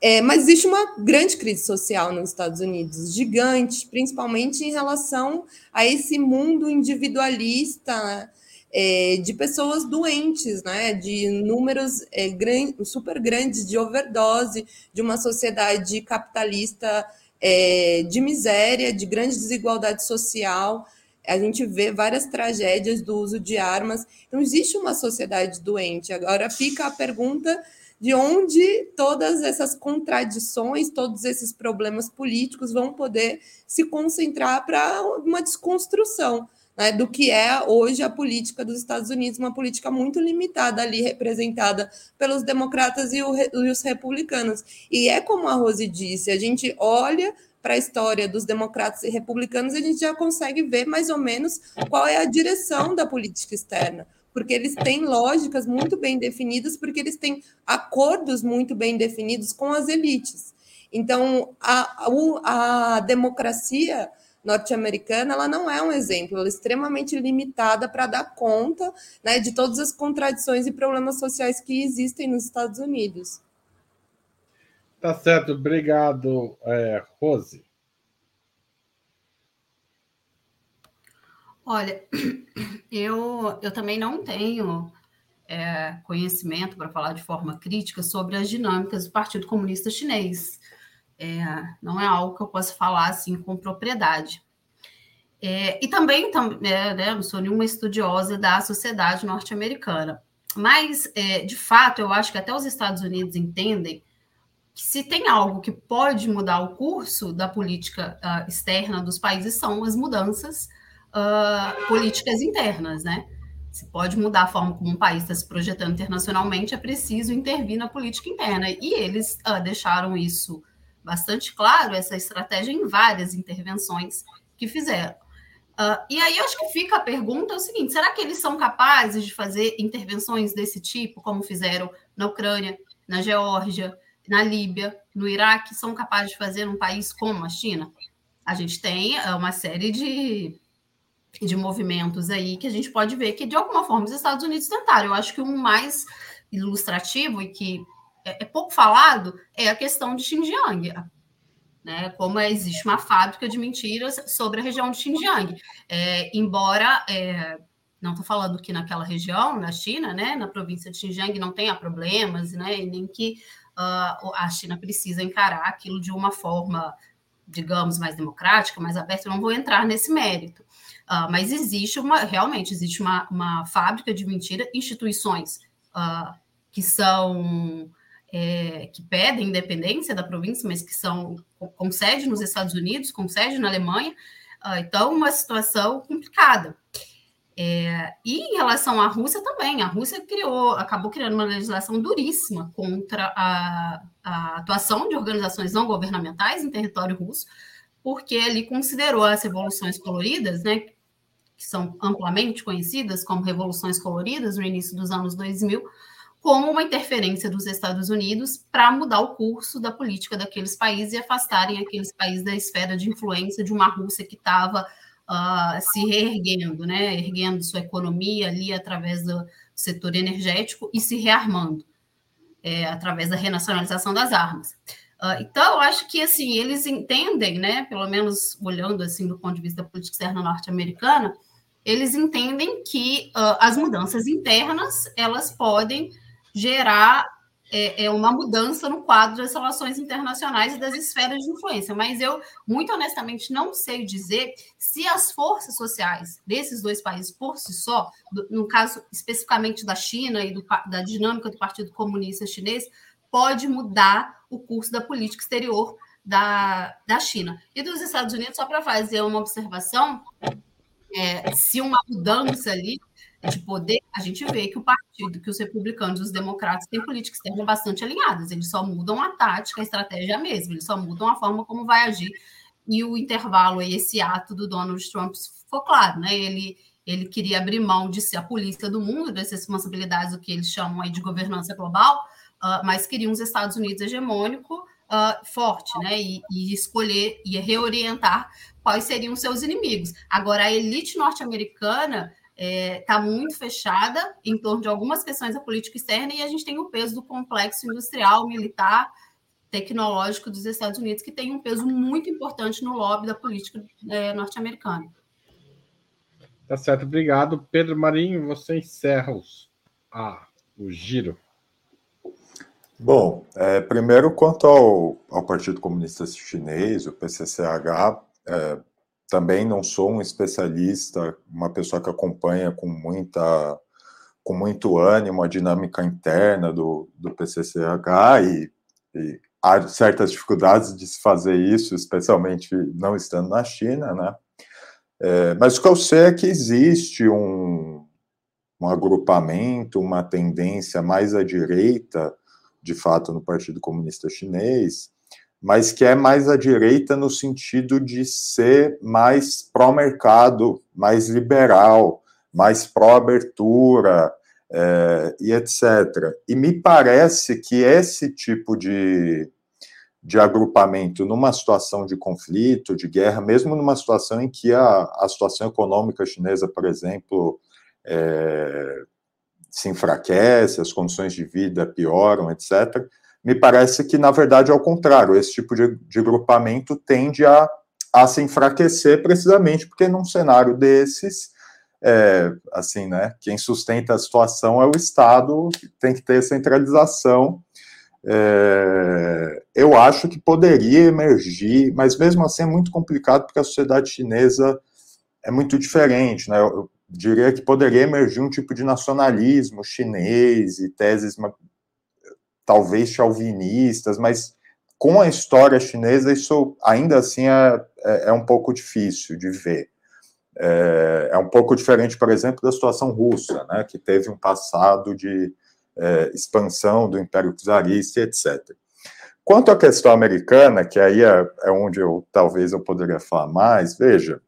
É, mas existe uma grande crise social nos Estados Unidos, gigante, principalmente em relação a esse mundo individualista é, de pessoas doentes, né, de números é, gran, super grandes de overdose, de uma sociedade capitalista é, de miséria, de grande desigualdade social. A gente vê várias tragédias do uso de armas. Então, existe uma sociedade doente. Agora fica a pergunta de onde todas essas contradições, todos esses problemas políticos vão poder se concentrar para uma desconstrução né, do que é hoje a política dos Estados Unidos, uma política muito limitada ali, representada pelos democratas e, o, e os republicanos. E é como a Rose disse, a gente olha para a história dos democratas e republicanos, a gente já consegue ver mais ou menos qual é a direção da política externa porque eles têm lógicas muito bem definidas, porque eles têm acordos muito bem definidos com as elites. Então, a, a, a democracia norte-americana ela não é um exemplo, ela é extremamente limitada para dar conta né, de todas as contradições e problemas sociais que existem nos Estados Unidos. Tá certo, obrigado, é, Rose. Olha, eu, eu também não tenho é, conhecimento para falar de forma crítica sobre as dinâmicas do Partido Comunista Chinês. É, não é algo que eu possa falar assim com propriedade. É, e também, tam, é, né, não sou nenhuma estudiosa da sociedade norte-americana, mas, é, de fato, eu acho que até os Estados Unidos entendem que se tem algo que pode mudar o curso da política uh, externa dos países são as mudanças uh, políticas internas, né? Se pode mudar a forma como um país está se projetando internacionalmente, é preciso intervir na política interna. E eles uh, deixaram isso bastante claro, essa estratégia, em várias intervenções que fizeram. Uh, e aí acho que fica a pergunta é o seguinte: será que eles são capazes de fazer intervenções desse tipo, como fizeram na Ucrânia, na Geórgia, na Líbia, no Iraque, são capazes de fazer num país como a China? A gente tem uma série de de movimentos aí que a gente pode ver que, de alguma forma, os Estados Unidos tentaram. Eu acho que um mais ilustrativo e que é, é pouco falado é a questão de Xinjiang. Né, como existe uma fábrica de mentiras sobre a região de Xinjiang. É, embora, é, não estou falando que naquela região, na China, né, na província de Xinjiang, não tenha problemas, né, nem que uh, a China precisa encarar aquilo de uma forma, digamos, mais democrática, mais aberta, eu não vou entrar nesse mérito. Uh, mas existe uma, realmente, existe uma, uma fábrica de mentira, instituições uh, que são, é, que pedem independência da província, mas que são, com sede nos Estados Unidos, com sede na Alemanha, então uma situação complicada. É, e em relação à Rússia também, a Rússia criou, acabou criando uma legislação duríssima contra a, a atuação de organizações não governamentais em território russo, porque ele considerou as revoluções coloridas, né, que são amplamente conhecidas como revoluções coloridas no início dos anos 2000, como uma interferência dos Estados Unidos para mudar o curso da política daqueles países e afastarem aqueles países da esfera de influência de uma Rússia que estava uh, se reerguendo, né, erguendo sua economia ali através do setor energético e se rearmando é, através da renacionalização das armas. Uh, então, acho que assim eles entendem, né, pelo menos olhando assim do ponto de vista da política externa norte-americana, eles entendem que uh, as mudanças internas elas podem gerar é, é, uma mudança no quadro das relações internacionais e das esferas de influência. Mas eu, muito honestamente, não sei dizer se as forças sociais desses dois países por si só, no caso especificamente da China e do, da dinâmica do Partido Comunista Chinês, pode mudar o curso da política exterior da, da China. E dos Estados Unidos, só para fazer uma observação, é, se uma mudança ali de poder, a gente vê que o partido, que os republicanos e os democratas têm políticas externa bastante alinhadas, eles só mudam a tática, a estratégia é mesmo, eles só mudam a forma como vai agir. E o intervalo esse ato do Donald Trump ficou claro, né? Ele, ele queria abrir mão de ser a polícia do mundo, das responsabilidades, o que eles chamam aí de governança global, uh, mas queria uns Estados Unidos hegemônico uh, forte, né? E, e, escolher e reorientar quais seriam seus inimigos. Agora, a elite norte-americana está é, tá muito fechada em torno de algumas questões da política externa e a gente tem o peso do complexo industrial, militar, tecnológico dos Estados Unidos, que tem um peso muito importante no lobby da política é, norte-americana. Tá certo, obrigado. Pedro Marinho, você encerra os, ah, o giro. Bom, é, primeiro, quanto ao, ao, Partido Comunista Chinês, o PCCH, é, também não sou um especialista, uma pessoa que acompanha com muita com muito ânimo a dinâmica interna do, do PCCH e, e há certas dificuldades de se fazer isso, especialmente não estando na China, né? É, mas o que eu sei é que existe um, um agrupamento, uma tendência mais à direita, de fato, no Partido Comunista Chinês, mas que é mais à direita no sentido de ser mais pró-mercado, mais liberal, mais pró-abertura é, e etc. E me parece que esse tipo de, de agrupamento numa situação de conflito, de guerra, mesmo numa situação em que a, a situação econômica chinesa, por exemplo, é, se enfraquece, as condições de vida pioram, etc., me parece que, na verdade, é o contrário. Esse tipo de, de grupamento tende a, a se enfraquecer precisamente porque, num cenário desses, é, assim, né, quem sustenta a situação é o Estado, tem que ter centralização. É, eu acho que poderia emergir, mas mesmo assim é muito complicado porque a sociedade chinesa é muito diferente, né? Eu diria que poderia emergir um tipo de nacionalismo chinês e teses talvez chauvinistas, mas com a história chinesa, isso ainda assim é, é, é um pouco difícil de ver. É, é, um pouco diferente, por exemplo, da situação russa, né, que teve um passado de é, expansão do Império Czarista, etc. Quanto à questão americana, que aí é, é onde eu talvez eu poderia falar mais, veja,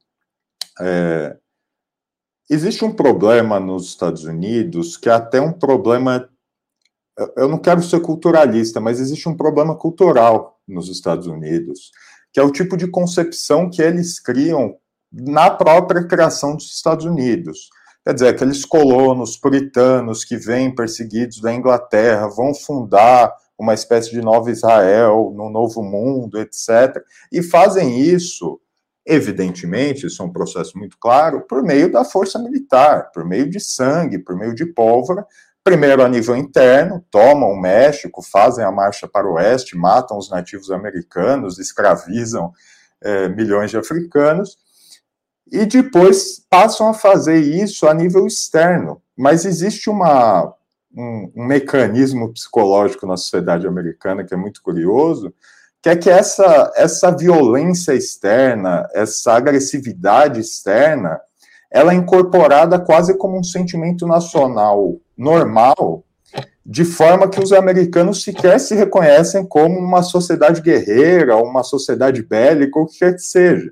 existe um problema nos Estados Unidos que é até um problema eu não quero ser culturalista, mas existe um problema cultural nos Estados Unidos, que é o tipo de concepção que eles criam na própria criação dos Estados Unidos. Quer dizer, aqueles colonos puritanos que vêm perseguidos da Inglaterra vão fundar uma espécie de nova Israel, no novo mundo, etc. E fazem isso, evidentemente, isso é um processo muito claro, por meio da força militar, por meio de sangue, por meio de pólvora, Primeiro, a nível interno, tomam o México, fazem a marcha para o oeste, matam os nativos americanos, escravizam é, milhões de africanos, e depois passam a fazer isso a nível externo. Mas existe uma, um, um mecanismo psicológico na sociedade americana que é muito curioso, que é que essa, essa violência externa, essa agressividade externa, ela é incorporada quase como um sentimento nacional normal, de forma que os americanos sequer se reconhecem como uma sociedade guerreira, uma sociedade bélica, ou o que quer que seja.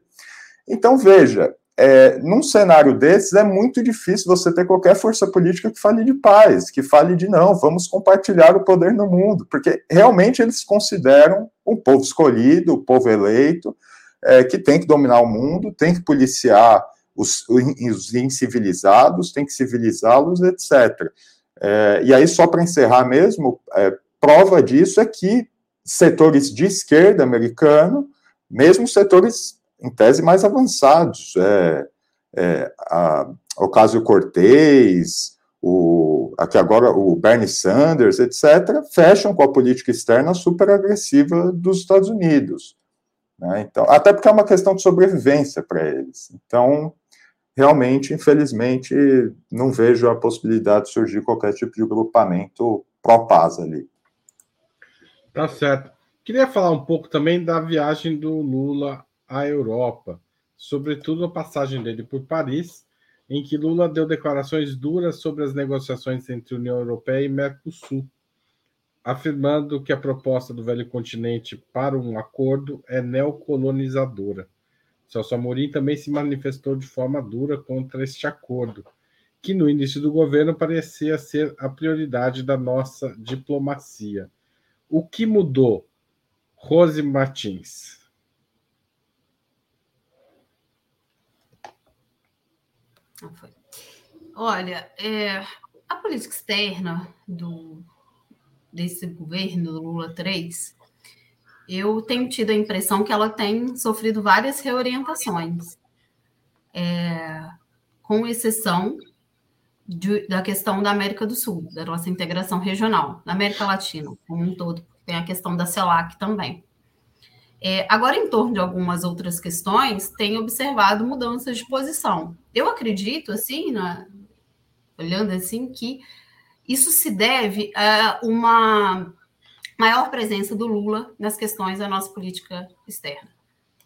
Então, veja, é, num cenário desses, é muito difícil você ter qualquer força política que fale de paz, que fale de não, vamos compartilhar o poder no mundo, porque realmente eles consideram o povo escolhido, o povo eleito, é, que tem que dominar o mundo, tem que policiar os, os incivilizados, tem que civilizá-los, etc. É, e aí, só para encerrar mesmo, é, prova disso é que setores de esquerda americano, mesmo setores em tese mais avançados, é, é, a Ocasio Cortez, o, aqui agora o Bernie Sanders, etc., fecham com a política externa super agressiva dos Estados Unidos. Né? Então, até porque é uma questão de sobrevivência para eles. Então, realmente, infelizmente, não vejo a possibilidade de surgir qualquer tipo de grupamento pró-paz ali. Tá certo. Queria falar um pouco também da viagem do Lula à Europa, sobretudo a passagem dele por Paris, em que Lula deu declarações duras sobre as negociações entre União Europeia e Mercosul, afirmando que a proposta do velho continente para um acordo é neocolonizadora. Celso Amorim também se manifestou de forma dura contra este acordo, que no início do governo parecia ser a prioridade da nossa diplomacia. O que mudou? Rose Martins. Olha, é, a política externa do, desse governo Lula 3 eu tenho tido a impressão que ela tem sofrido várias reorientações, é, com exceção de, da questão da América do Sul, da nossa integração regional, da América Latina como um todo, tem a questão da CELAC também. É, agora, em torno de algumas outras questões, tem observado mudanças de posição. Eu acredito, assim, na, olhando assim, que isso se deve a uma maior presença do Lula nas questões da nossa política externa.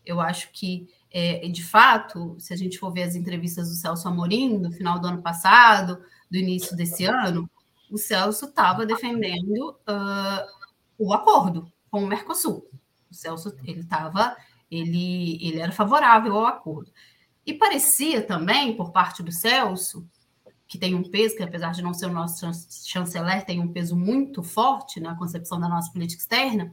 Eu acho que, é, de fato, se a gente for ver as entrevistas do Celso Amorim no final do ano passado, do início desse ano, o Celso estava defendendo uh, o acordo com o Mercosul. O Celso ele estava, ele, ele era favorável ao acordo. E parecia também, por parte do Celso, que tem um peso, que apesar de não ser o nosso chanceler, tem um peso muito forte na concepção da nossa política externa,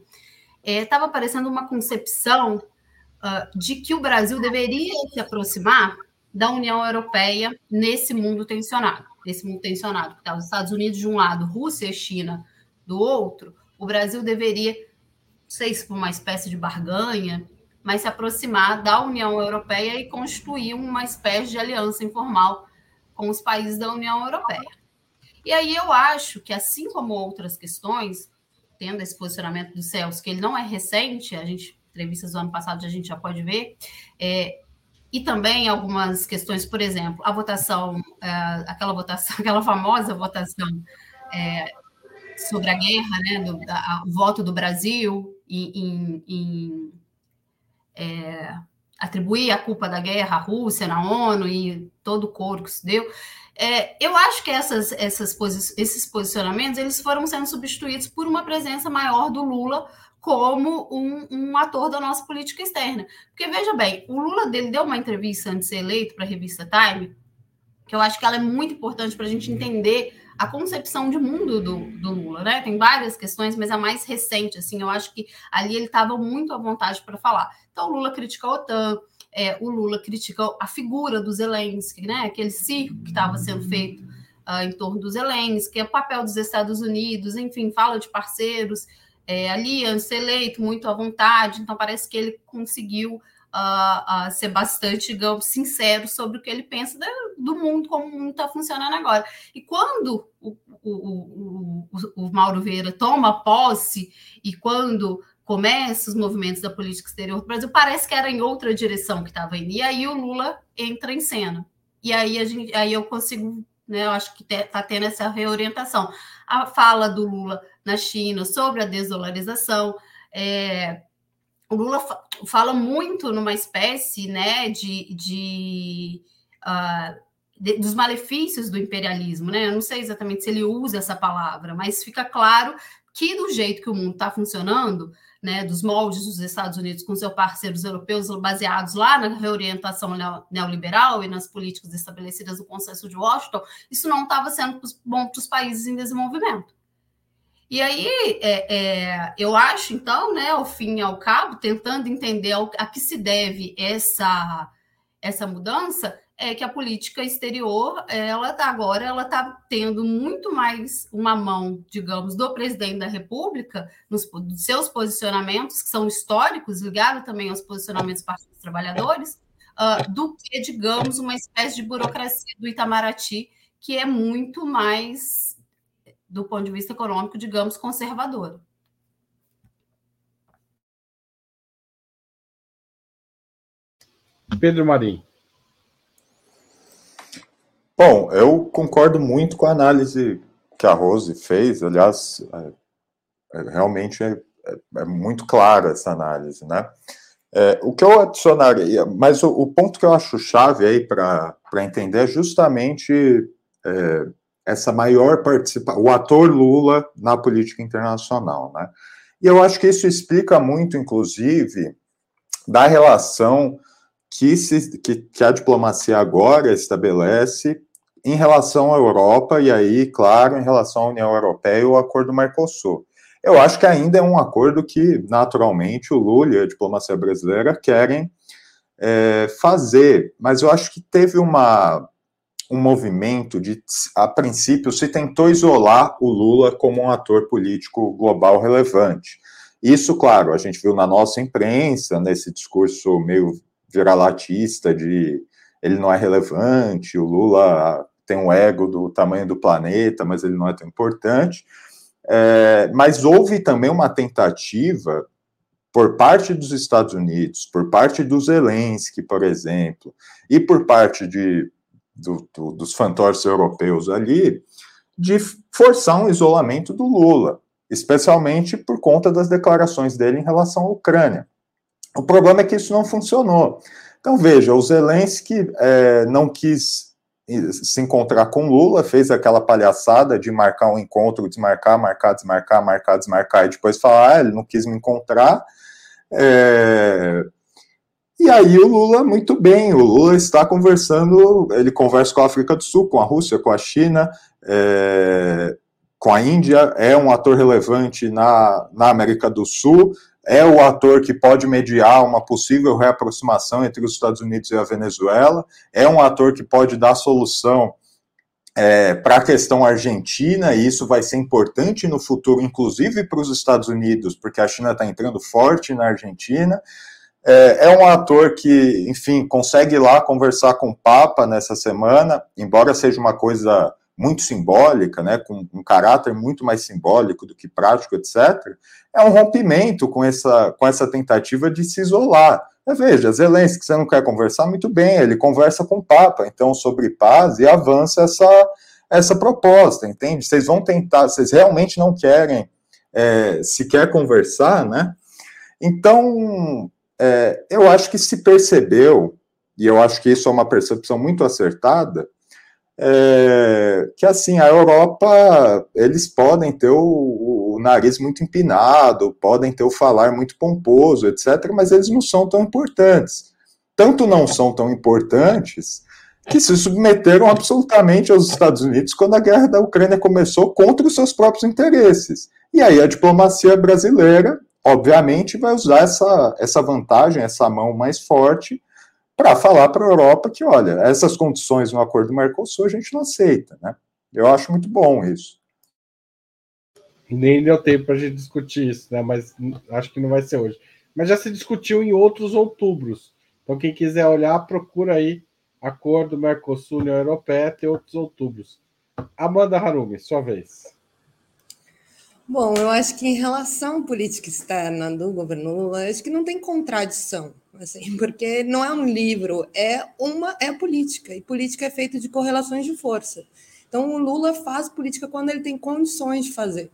estava é, aparecendo uma concepção uh, de que o Brasil deveria se aproximar da União Europeia nesse mundo tensionado. Nesse mundo tensionado, que está os Estados Unidos de um lado, Rússia e China do outro, o Brasil deveria, não sei se por uma espécie de barganha, mas se aproximar da União Europeia e constituir uma espécie de aliança informal com os países da União Europeia. E aí eu acho que, assim como outras questões, tendo esse posicionamento do Celso, que ele não é recente, a gente, entrevistas do ano passado a gente já pode ver, é, e também algumas questões, por exemplo, a votação, é, aquela votação, aquela famosa votação é, sobre a guerra, né, do, a, o voto do Brasil em, em, em é, atribuir a culpa da guerra à Rússia na ONU e todo o coro que se deu. É, eu acho que essas, essas posi esses posicionamentos eles foram sendo substituídos por uma presença maior do Lula como um, um, ator da nossa política externa. Porque, veja bem, o Lula dele deu uma entrevista antes de ser eleito para a revista Time, que eu acho que ela é muito importante para a gente entender a concepção de mundo do, do, Lula, né? Tem várias questões, mas a mais recente, assim, eu acho que ali ele estava muito à vontade para falar. Então, o Lula critica a OTAN, é, o Lula critica a figura do Zelensky, né? Aquele circo que estava sendo feito uh, em torno do Zelensky, é o papel dos Estados Unidos, enfim, fala de parceiros é, ali antes de ser eleito, muito à vontade. Então, parece que ele conseguiu a, a ser bastante, digamos, sincero sobre o que ele pensa do mundo, como o mundo está funcionando agora. E quando o, o, o, o Mauro Vieira toma posse e quando começa os movimentos da política exterior do Brasil, parece que era em outra direção que estava indo. E aí o Lula entra em cena. E aí, a gente, aí eu consigo, né, eu acho que está tendo essa reorientação. A fala do Lula na China sobre a desdolarização, é, o Lula fala muito numa espécie né, de, de, uh, de, dos malefícios do imperialismo. Né? Eu não sei exatamente se ele usa essa palavra, mas fica claro que do jeito que o mundo está funcionando, né, dos moldes dos Estados Unidos com seus parceiros europeus baseados lá na reorientação neoliberal e nas políticas estabelecidas no Consenso de Washington, isso não estava sendo bom para os países em desenvolvimento. E aí, é, é, eu acho, então, né, ao fim e ao cabo, tentando entender a que se deve essa, essa mudança, é que a política exterior, ela tá, agora, ela está tendo muito mais uma mão, digamos, do presidente da República, nos, seus posicionamentos, que são históricos, ligados também aos posicionamentos dos trabalhadores, uh, do que, digamos, uma espécie de burocracia do Itamaraty, que é muito mais, do ponto de vista econômico, digamos, conservadora. Pedro Marim. Bom, eu concordo muito com a análise que a Rose fez. Aliás, é, é, realmente é, é, é, muito clara essa análise, né? É, o que eu adicionaria, mas o, o, ponto que eu acho chave aí para entender é justamente é, essa maior participação, o ator Lula na política internacional, né? E eu acho que isso explica muito, inclusive, da relação que, se, que, que a diplomacia agora estabelece em relação à Europa, e aí, claro, em relação à União Europeia e o acordo Mercosul. Eu acho que ainda é um acordo que, naturalmente, o Lula e a diplomacia brasileira querem é, fazer, mas eu acho que teve uma, um movimento de, a princípio, se tentou isolar o Lula como um ator político global relevante. Isso, claro, a gente viu na nossa imprensa, nesse discurso meio viralatista de ele não é relevante, o Lula tem um ego do tamanho do planeta, mas ele não é tão importante. É, mas houve também uma tentativa por parte dos Estados Unidos, por parte do Zelensky, por exemplo, e por parte de, do, do, dos fantoches europeus ali, de forçar um isolamento do Lula, especialmente por conta das declarações dele em relação à Ucrânia. O problema é que isso não funcionou. Então, veja, o Zelensky é, não quis se encontrar com Lula, fez aquela palhaçada de marcar um encontro, desmarcar, marcar, desmarcar, marcar, desmarcar, e depois falar, ah, ele não quis me encontrar. É... E aí o Lula, muito bem, o Lula está conversando, ele conversa com a África do Sul, com a Rússia, com a China, é... com a Índia, é um ator relevante na, na América do Sul, é o ator que pode mediar uma possível reaproximação entre os Estados Unidos e a Venezuela, é um ator que pode dar solução é, para a questão argentina, e isso vai ser importante no futuro, inclusive para os Estados Unidos, porque a China está entrando forte na Argentina. É, é, um ator que, enfim, consegue lá conversar com o Papa nessa semana, embora seja uma coisa muito simbólica, né, com um caráter muito mais simbólico do que prático, etc., é um rompimento com essa, com essa tentativa de se isolar. Mas veja, Zelensky, você não quer conversar? Muito bem, ele conversa com o Papa, então, sobre paz e avança essa, essa proposta, entende? Vocês vão tentar, vocês realmente não querem é, sequer conversar, né? Então, é, eu acho que se percebeu, e eu acho que isso é uma percepção muito acertada, é, que assim, a Europa, eles podem ter o, o, nariz muito empinado, podem ter o falar muito pomposo, etc., mas eles não são tão importantes. Tanto não são tão importantes que se submeteram absolutamente aos Estados Unidos quando a guerra da Ucrânia começou contra os seus próprios interesses. E aí a diplomacia brasileira, obviamente, vai usar essa, essa vantagem, essa mão mais forte, para falar para a Europa que, olha, essas condições no acordo do Mercosul a gente não aceita, né? Eu acho muito bom isso. Nem deu tempo para a gente discutir isso, né? Mas acho que não vai ser hoje. Mas já se discutiu em outros outubros. Então, quem quiser olhar, procura aí acordo Mercosul-União Europeia, tem outros outubros. Amanda Harumi, sua vez. Bom, eu acho que em relação à política externa do governo Lula, acho que não tem contradição, assim, porque não é um livro, é uma é política, e política é feita de correlações de força. Então, o Lula faz política quando ele tem condições de fazer.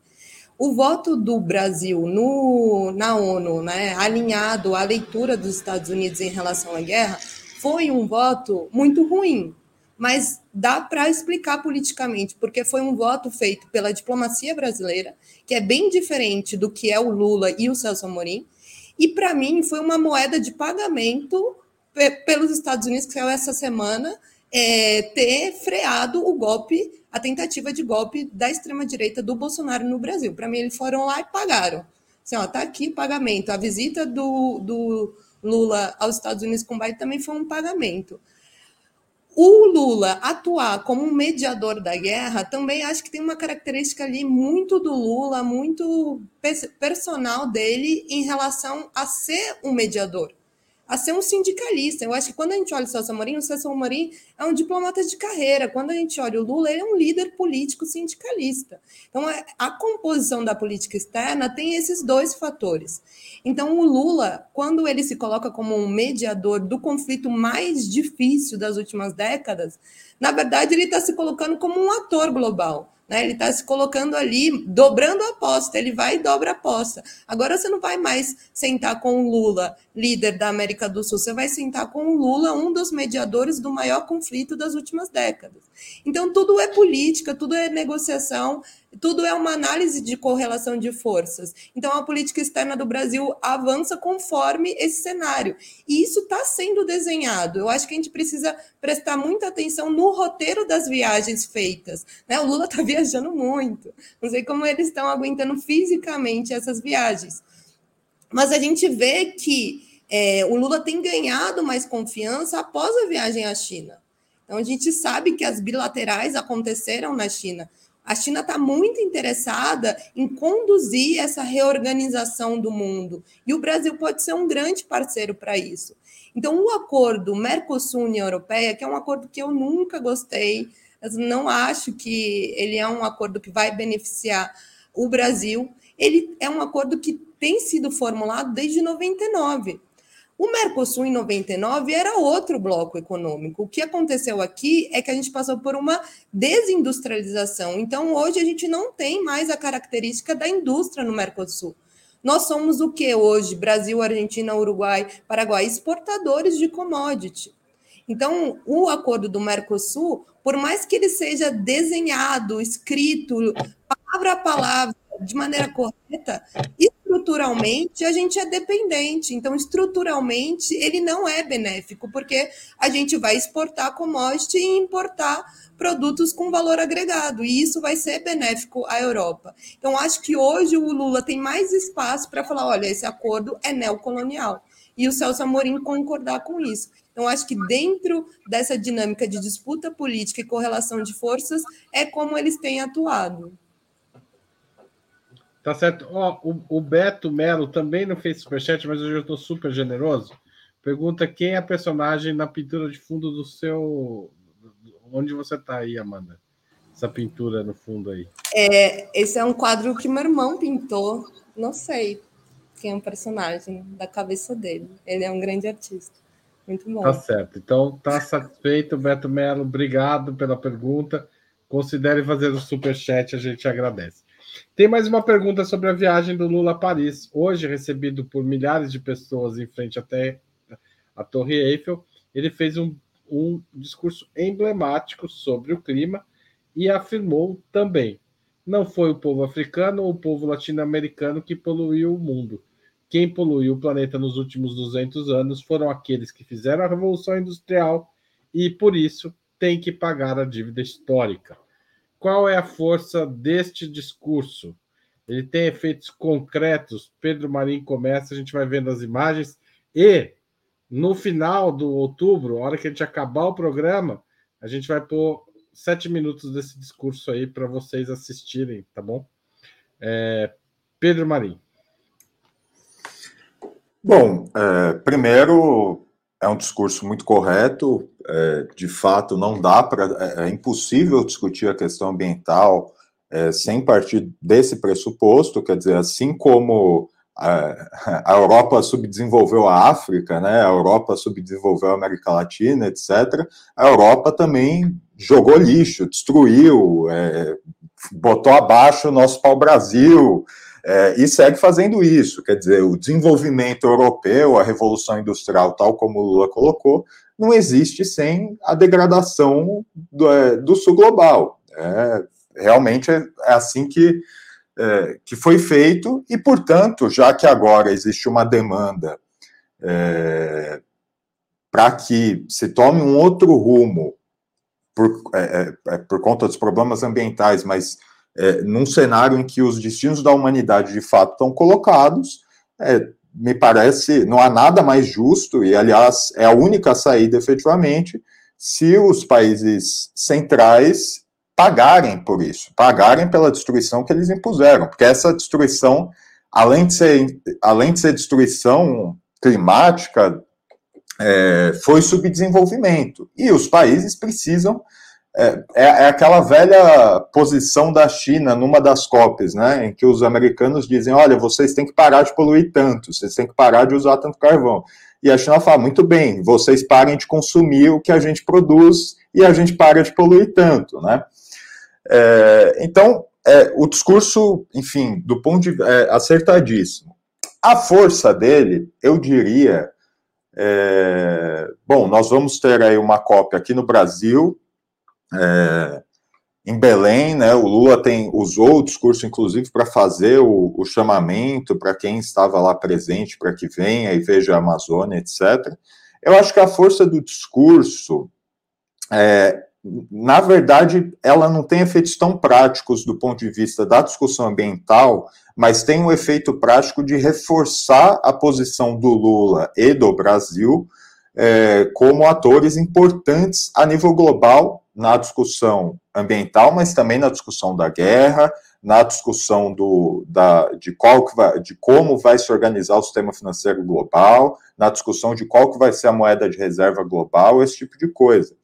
O voto do Brasil no, na ONU, né, alinhado à leitura dos Estados Unidos em relação à guerra, foi um voto muito ruim, mas dá para explicar politicamente, porque foi um voto feito pela diplomacia brasileira, que é bem diferente do que é o Lula e o Celso Amorim, e para mim foi uma moeda de pagamento pelos Estados Unidos, que saiu essa semana, é, ter freado o golpe, a tentativa de golpe da extrema-direita do Bolsonaro no Brasil. Para mim, eles foram lá e pagaram. Assim, ó, tá aqui pagamento. A visita do, do Lula aos Estados Unidos com Biden também foi um pagamento o Lula atuar como um mediador da guerra também acho que tem uma característica ali muito do Lula, muito personal dele em relação a ser um mediador. A ser um sindicalista. Eu acho que quando a gente olha o Celso Amorim, o Celso Amorim é um diplomata de carreira. Quando a gente olha o Lula, ele é um líder político sindicalista. Então, é, a composição da política externa tem esses dois fatores. Então, o Lula, quando ele se coloca como um mediador do conflito mais difícil das últimas décadas, na verdade, ele está se colocando como um ator global. Né? Ele está se colocando ali, dobrando a aposta. Ele vai e dobra a aposta. Agora você não vai mais sentar com o Lula, líder da América do Sul. Você vai sentar com o Lula, um dos mediadores do maior conflito das últimas décadas. Então, tudo é política, tudo é negociação, tudo é uma análise de correlação de forças. Então, a política externa do Brasil avança conforme esse cenário. E isso está sendo desenhado. Eu acho que a gente precisa prestar muita atenção no roteiro das viagens feitas. Né? O Lula está viajando muito. Não sei como eles estão aguentando fisicamente essas viagens. Mas a gente vê que é, o Lula tem ganhado mais confiança após a viagem à China. Então, a gente sabe que as bilaterais aconteceram na China. A China está muito interessada em conduzir essa reorganização do mundo e o Brasil pode ser um grande parceiro para isso. Então, o acordo Mercosul-União Europeia, que é um acordo que eu nunca gostei, não acho que ele é um acordo que vai beneficiar o Brasil, ele é um acordo que tem sido formulado desde 99. O Mercosul, em 99, era outro bloco econômico. O que aconteceu aqui é que a gente passou por uma desindustrialização. Então, hoje, a gente não tem mais a característica da indústria no Mercosul. Nós somos o que hoje? Brasil, Argentina, Uruguai, Paraguai, exportadores de commodity. Então, o acordo do Mercosul, por mais que ele seja desenhado, escrito, palavra a palavra, de maneira correta, estruturalmente a gente é dependente. Então, estruturalmente, ele não é benéfico, porque a gente vai exportar commodity e importar produtos com valor agregado, e isso vai ser benéfico à Europa. Então, acho que hoje o Lula tem mais espaço para falar: olha, esse acordo é neocolonial. E o Celso Amorim concordar com isso. Então, acho que dentro dessa dinâmica de disputa política e correlação de forças, é como eles têm atuado. Tá certo. Ó, o, o Beto Melo também não fez superchat, mas hoje eu estou super generoso. Pergunta quem é a personagem na pintura de fundo do seu. Onde você está aí, Amanda? Essa pintura no fundo aí. É, esse é um quadro que meu irmão pintou. Não sei quem é o personagem da cabeça dele. Ele é um grande artista. Muito bom. Tá certo. Então, tá satisfeito, Beto Melo. Obrigado pela pergunta. Considere fazer o superchat, a gente agradece. Tem mais uma pergunta sobre a viagem do Lula a Paris. Hoje, recebido por milhares de pessoas em frente até a Torre Eiffel, ele fez um, um discurso emblemático sobre o clima e afirmou também: não foi o povo africano ou o povo latino-americano que poluiu o mundo. Quem poluiu o planeta nos últimos 200 anos foram aqueles que fizeram a Revolução Industrial e, por isso, têm que pagar a dívida histórica. Qual é a força deste discurso? Ele tem efeitos concretos. Pedro Marim começa, a gente vai vendo as imagens. E no final do outubro, a hora que a gente acabar o programa, a gente vai pôr sete minutos desse discurso aí para vocês assistirem, tá bom? É, Pedro Marim. Bom, é, primeiro é um discurso muito correto. É, de fato, não dá para. É, é, impossível discutir a questão ambiental é, sem partir desse pressuposto. Quer dizer, assim como a, a, Europa subdesenvolveu a África, né, a Europa subdesenvolveu a América Latina, etc., a Europa também jogou lixo, destruiu, é, botou abaixo o nosso pau-brasil. É, e segue fazendo isso, quer dizer, o desenvolvimento europeu, a revolução industrial, tal como o Lula colocou, não existe sem a degradação do, é, do sul global. É, realmente é, é assim que, é, que foi feito, e, portanto, já que agora existe uma demanda é, para que se tome um outro rumo por, por conta dos problemas ambientais, mas é, num cenário em que os destinos da humanidade de fato estão colocados, é, me parece, não há nada mais justo, e aliás, é a única saída efetivamente, se os países centrais pagarem por isso, pagarem pela destruição que eles impuseram, porque essa destruição, além de ser, além de ser destruição climática, é, foi subdesenvolvimento. E os países precisam. É, é, é, aquela velha posição da China numa das COPs, né, em que os americanos dizem: olha, vocês têm que parar de poluir tanto, vocês têm que parar de usar tanto carvão. E a China fala: muito bem, vocês parem de consumir o que a gente produz e a gente para de poluir tanto, né? É, então, é, o discurso, enfim, do ponto de é, acertadíssimo. A força dele, eu diria, é, bom, nós vamos ter aí uma cópia aqui no Brasil, é, em Belém, né? O Lula tem usou o discurso, inclusive, para fazer o, o chamamento para quem estava lá presente, para que venha e veja a Amazônia, etc. Eu acho que a força do discurso, é, na verdade, ela não tem efeitos tão práticos do ponto de vista da discussão ambiental, mas tem um efeito prático de reforçar a posição do Lula e do Brasil é, como atores importantes a nível global na discussão ambiental, mas também na discussão da guerra, na discussão do, da, de, qual que vai, de como vai se organizar o sistema financeiro global, na discussão de qual que vai ser a moeda de reserva global, esse tipo de coisa.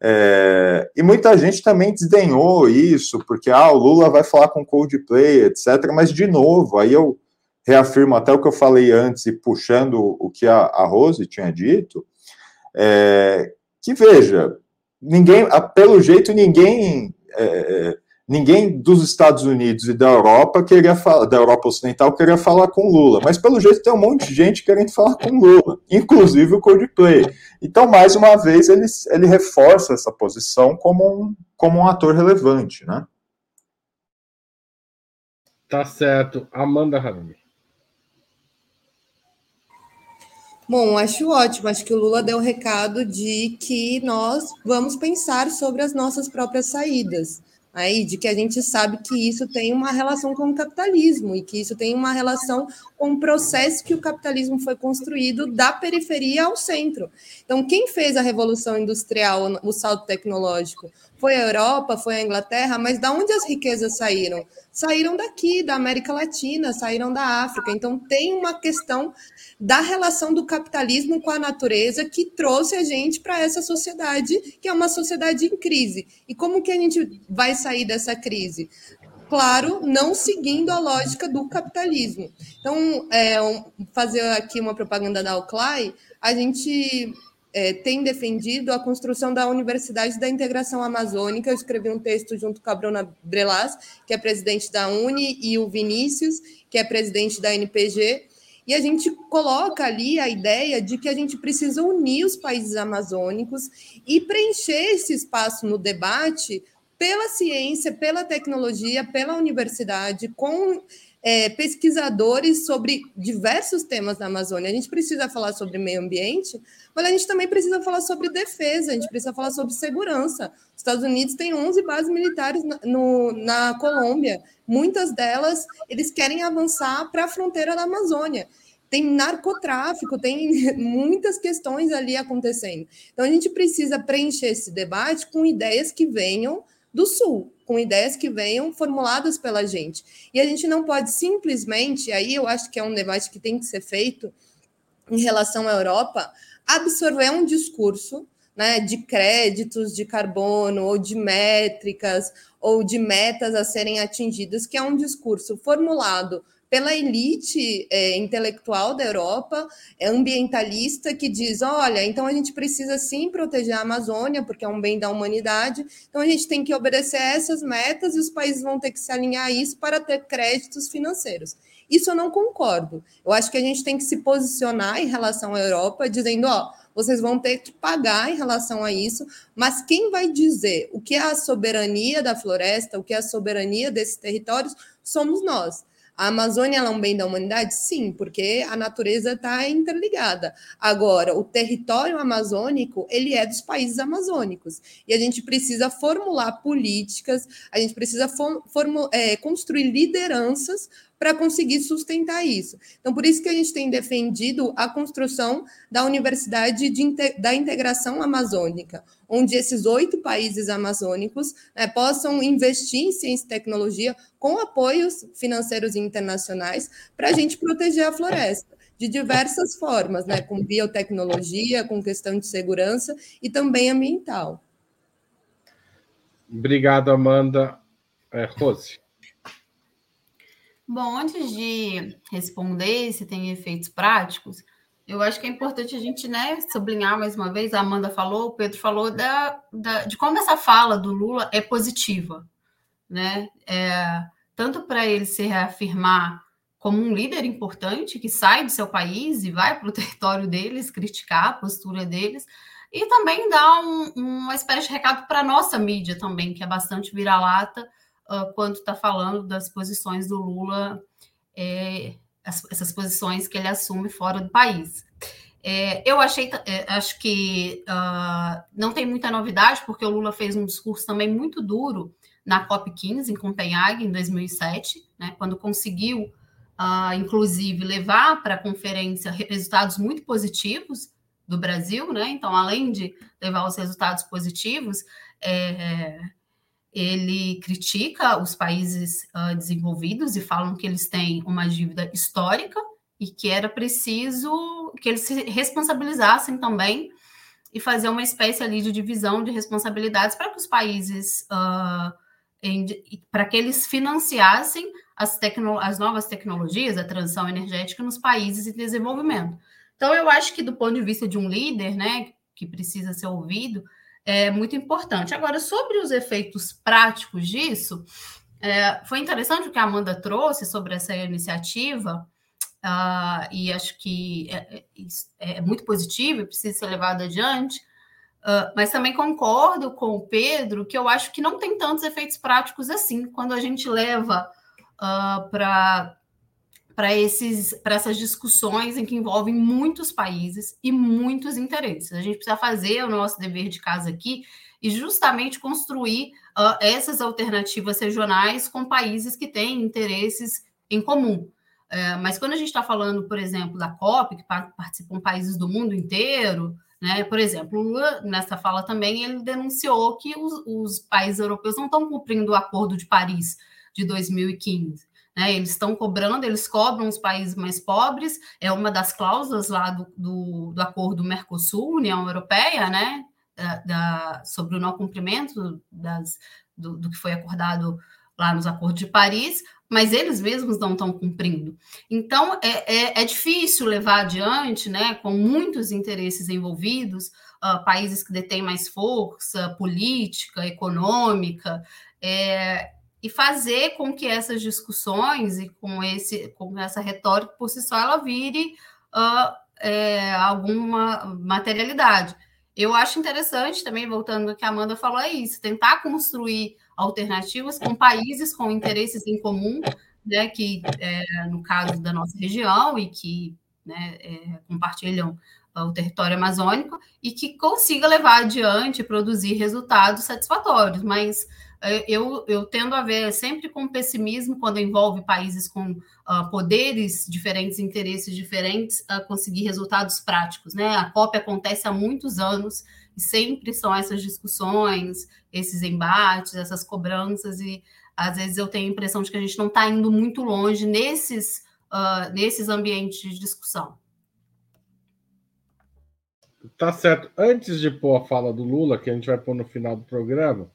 É, e muita gente também desdenhou isso, porque ah, o Lula vai falar com Coldplay, etc. Mas, de novo, aí eu reafirmo até o que eu falei antes e puxando o que a, a Rose tinha dito, é, que veja, ninguém, pelo jeito, ninguém é, ninguém dos Estados Unidos e da Europa queria falar, da Europa Ocidental queria falar com Lula, mas pelo jeito tem um monte de gente querendo falar com Lula, inclusive o Coldplay. Então, mais uma vez, ele, ele reforça essa posição como um, como um ator relevante, né? Tá certo. Amanda Harumi. Bom, acho ótimo. Acho que o Lula deu o recado de que nós vamos pensar sobre as nossas próprias saídas aí de que a gente sabe que isso tem uma relação com o capitalismo e que isso tem uma relação com o processo que o capitalismo foi construído da periferia ao centro. Então, quem fez a revolução industrial, o salto tecnológico? Foi a Europa, foi a Inglaterra, mas da onde as riquezas saíram? Saíram daqui, da América Latina, saíram da África. Então, tem uma questão da relação do capitalismo com a natureza que trouxe a gente para essa sociedade, que é uma sociedade em crise. E como que a gente vai sair dessa crise? Claro, não seguindo a lógica do capitalismo. Então, é, fazer aqui uma propaganda da Alclay, a gente é, tem defendido a construção da Universidade da Integração Amazônica. Eu escrevi um texto junto com a Bruna Brelas, que é presidente da Uni, e o Vinícius, que é presidente da NPG, e a gente coloca ali a ideia de que a gente precisa unir os países amazônicos e preencher esse espaço no debate pela ciência, pela tecnologia, pela universidade, com é, pesquisadores sobre diversos temas da Amazônia. A gente precisa falar sobre meio ambiente, mas a gente também precisa falar sobre defesa, a gente precisa falar sobre segurança. Os Estados Unidos têm 11 bases militares no, na Colômbia. Muitas delas, eles querem avançar para a fronteira da Amazônia. Tem narcotráfico, tem muitas questões ali acontecendo. Então, a gente precisa preencher esse debate com ideias que venham do Sul, com ideias que venham formuladas pela gente. E a gente não pode simplesmente, aí eu acho que é um debate que tem que ser feito em relação à Europa, absorver um discurso né, de créditos de carbono ou de métricas ou de metas a serem atingidas, que é um discurso formulado pela elite é, intelectual da Europa, é ambientalista, que diz: olha, então a gente precisa sim proteger a Amazônia, porque é um bem da humanidade, então a gente tem que obedecer essas metas e os países vão ter que se alinhar a isso para ter créditos financeiros. Isso eu não concordo. Eu acho que a gente tem que se posicionar em relação à Europa, dizendo: ó, vocês vão ter que pagar em relação a isso, mas quem vai dizer o que é a soberania da floresta, o que é a soberania desses territórios, somos nós. A Amazônia é um bem da humanidade? Sim, porque a natureza está interligada. Agora, o território amazônico, ele é dos países amazônicos. E a gente precisa formular políticas, a gente precisa é, construir lideranças para conseguir sustentar isso. Então, por isso que a gente tem defendido a construção da Universidade de, da Integração Amazônica, onde esses oito países amazônicos né, possam investir em ciência e tecnologia com apoios financeiros internacionais para a gente proteger a floresta. de diversas formas, né? Com biotecnologia, com questão de segurança e também ambiental. Obrigado, Amanda. É, Rose. Bom, antes de responder se tem efeitos práticos, eu acho que é importante a gente né, sublinhar mais uma vez, a Amanda falou, o Pedro falou, da, da de como essa fala do Lula é positiva. Né? É, tanto para ele se reafirmar como um líder importante que sai do seu país e vai para o território deles, criticar a postura deles, e também dar um, uma espécie de recado para a nossa mídia também, que é bastante vira-lata uh, quando está falando das posições do Lula é, essas posições que ele assume fora do país. É, eu achei, é, acho que uh, não tem muita novidade, porque o Lula fez um discurso também muito duro na COP15 em Copenhague, em 2007, né, quando conseguiu, uh, inclusive, levar para a conferência resultados muito positivos do Brasil, né? Então, além de levar os resultados positivos, é, ele critica os países uh, desenvolvidos e falam que eles têm uma dívida histórica e que era preciso que eles se responsabilizassem também e fazer uma espécie ali de divisão de responsabilidades para que os países uh, para que eles financiassem as, as novas tecnologias, a transição energética nos países em desenvolvimento. Então, eu acho que do ponto de vista de um líder, né, que precisa ser ouvido, é muito importante. Agora, sobre os efeitos práticos disso, é, foi interessante o que a Amanda trouxe sobre essa iniciativa, uh, e acho que é, é, é, muito positivo e precisa ser levado adiante, uh, mas também concordo com o Pedro que eu acho que não tem tantos efeitos práticos assim, quando a gente leva uh, para para essas discussões em que envolvem muitos países e muitos interesses. A gente precisa fazer o nosso dever de casa aqui e justamente construir uh, essas alternativas regionais com países que têm interesses em comum. Uh, mas quando a gente está falando, por exemplo, da COP, que participam países do mundo inteiro, né? Por exemplo, Lula, nessa fala também, ele denunciou que os, os países europeus não estão cumprindo o Acordo de Paris de 2015. Né? Eles estão cobrando, eles cobram os países mais pobres, é uma das cláusulas lá do, do, do acordo Mercosul, União Europeia, né? Da, da, sobre o não cumprimento das, do, do que foi acordado lá nos acordos de Paris, mas eles mesmos não estão cumprindo. Então, é, é, é, difícil levar adiante, né, com muitos interesses envolvidos, uh, países que detêm mais força política, econômica, é, e fazer com que essas discussões e com, esse, com essa retórica por si só ela vire uh, é, alguma materialidade. Eu acho interessante também, voltando ao que a Amanda falou, é isso, tentar construir alternativas com países com interesses em comum, né, que é, no caso da nossa região e que né, é, compartilham o território amazônico e que consiga levar adiante produzir resultados satisfatórios, mas eu, eu tendo a ver sempre com pessimismo quando envolve países com uh, poderes diferentes, interesses diferentes, a conseguir resultados práticos. Né? A COP acontece há muitos anos e sempre são essas discussões, esses embates, essas cobranças, e às vezes eu tenho a impressão de que a gente não está indo muito longe nesses, uh, nesses ambientes de discussão. Tá certo. Antes de pôr a fala do Lula, que a gente vai pôr no final do programa,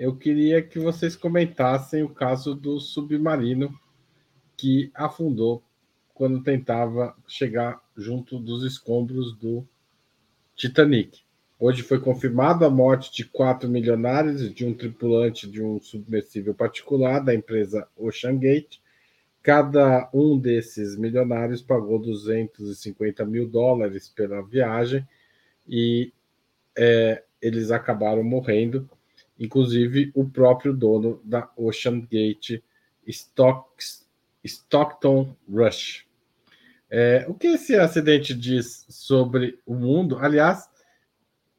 eu queria que vocês comentassem o caso do submarino que afundou quando tentava chegar junto dos escombros do Titanic. Hoje foi confirmada a morte de quatro milionários e de um tripulante de um submersível particular da empresa Ocean Gate. Cada um desses milionários pagou 250 mil dólares pela viagem e é, eles acabaram morrendo inclusive o próprio dono da Ocean Gate, Stocks, Stockton Rush. É, o que esse acidente diz sobre o mundo? Aliás,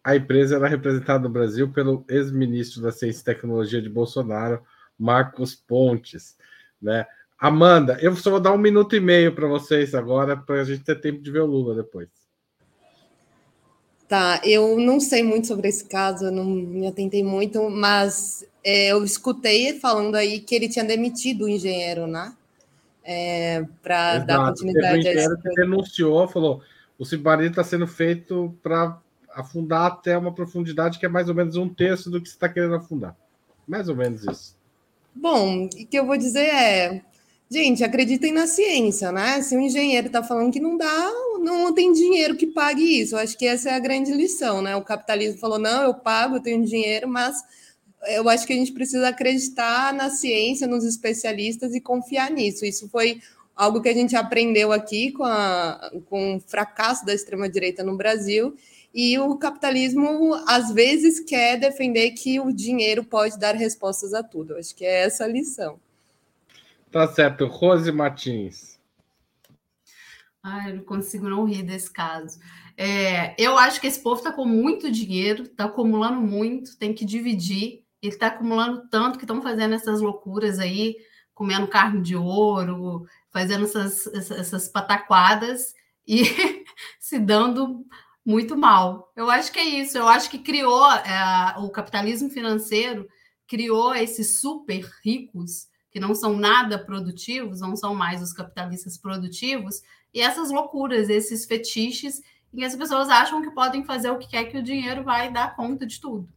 a empresa era representada no Brasil pelo ex-ministro da Ciência e Tecnologia de Bolsonaro, Marcos Pontes. Né? Amanda, eu só vou dar um minuto e meio para vocês agora, para a gente ter tempo de ver o Lula depois. Tá, eu não sei muito sobre esse caso, eu não me atentei muito, mas é, eu escutei falando aí que ele tinha demitido o engenheiro, né? é, para dar continuidade a isso. que denunciou, falou: o submarino está sendo feito para afundar até uma profundidade que é mais ou menos um terço do que você está querendo afundar. Mais ou menos isso. Bom, o que eu vou dizer é, gente, acreditem na ciência, né? Se um engenheiro está falando que não dá, não tem dinheiro que pague isso. Eu acho que essa é a grande lição, né? O capitalismo falou, não, eu pago, eu tenho dinheiro, mas eu acho que a gente precisa acreditar na ciência, nos especialistas e confiar nisso. Isso foi algo que a gente aprendeu aqui com, a, com o fracasso da extrema-direita no Brasil e o capitalismo, às vezes, quer defender que o dinheiro pode dar respostas a tudo. Acho que é essa a lição. Tá certo. Rose Martins. Ai, eu não consigo não rir desse caso. É, eu acho que esse povo está com muito dinheiro, está acumulando muito, tem que dividir. Ele está acumulando tanto que estão fazendo essas loucuras aí, comendo carne de ouro, fazendo essas, essas pataquadas e se dando muito mal. Eu acho que é isso. Eu acho que criou é, o capitalismo financeiro, criou esses super ricos que não são nada produtivos, não são mais os capitalistas produtivos, e essas loucuras, esses fetiches, em que as pessoas acham que podem fazer o que quer que o dinheiro vai dar conta de tudo.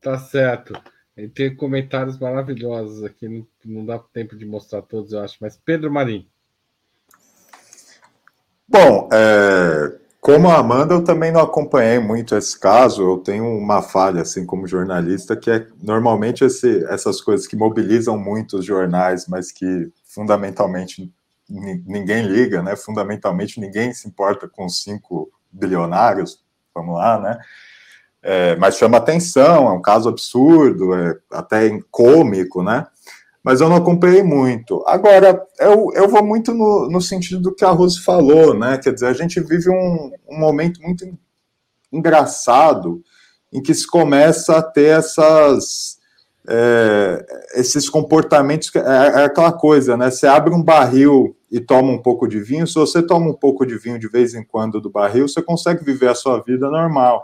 Tá certo. E tem comentários maravilhosos aqui, não, não dá tempo de mostrar todos, eu acho, mas Pedro Marim. Bom, é, como a Amanda, eu também não acompanhei muito esse caso. Eu tenho uma falha, assim, como jornalista, que é normalmente esse, essas coisas que mobilizam muito os jornais, mas que fundamentalmente ninguém liga, né? Fundamentalmente ninguém se importa com cinco bilionários, vamos lá, né? É, mas chama atenção, é um caso absurdo, é até cômico, né? Mas eu não acompanhei muito. Agora, eu, eu vou muito no, no sentido do que a Rose falou, né? Quer dizer, a gente vive um, um momento muito engraçado em que se começa a ter essas. É, esses comportamentos, é, é, aquela coisa, né? Você abre um barril e toma um pouco de vinho, se você toma um pouco de vinho de vez em quando do barril, você consegue viver a sua vida normal.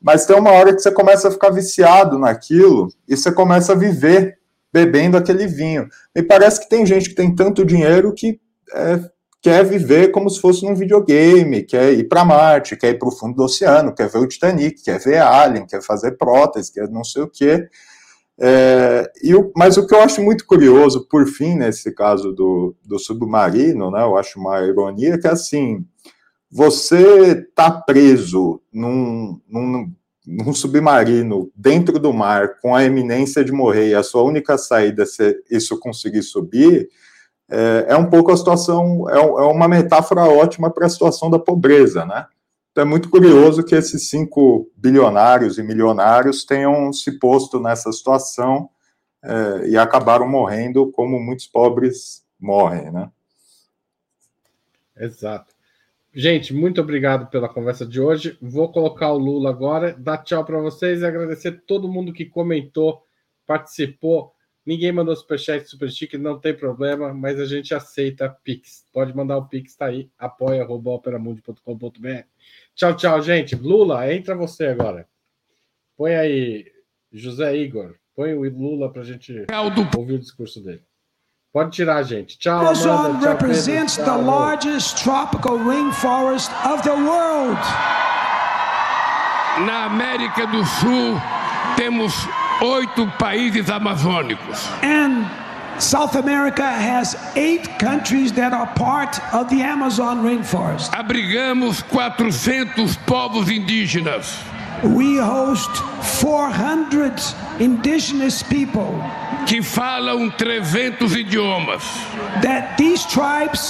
Mas tem uma hora que você começa a ficar viciado naquilo e você começa a viver bebendo aquele vinho. Me parece que tem gente que tem tanto dinheiro que é, quer viver como se fosse num videogame, quer ir para Marte, quer ir para o fundo do oceano, quer ver o Titanic, quer ver Alien, quer fazer prótese, quer não sei o quê. É, o, mas o que eu acho muito curioso, por fim, nesse caso do, do submarino, né, eu acho uma ironia, que é assim, você está preso num, num num submarino dentro do mar com a eminência de morrer e a sua única saída se isso conseguir subir, é, é um pouco a situação, é, é uma metáfora ótima para a situação da pobreza, né? Então é muito curioso que esses cinco bilionários e milionários tenham se posto nessa situação é, e acabaram morrendo como muitos pobres morrem, né? Exato. Gente, muito obrigado pela conversa de hoje. Vou colocar o Lula agora, dar tchau para vocês e agradecer todo mundo que comentou, participou. Ninguém mandou superchat, super chique, não tem problema, mas a gente aceita Pix. Pode mandar o Pix, tá aí, apoia.operamundi.com.br. Tchau, tchau, gente. Lula, entra você agora. Põe aí, José Igor, põe o Lula para a gente ouvir o discurso dele. Pode tirar, gente. Tchau, Amazon Amanda. Tchau, represents Pedro. Tchau. the largest tropical rainforest of the world. Na América do Sul temos oito países amazônicos. And South America has eight countries that are part of the Amazon rainforest. Abrigamos 400 povos indígenas. We host 400 indigenous people que falam 300 idiomas. That these tribes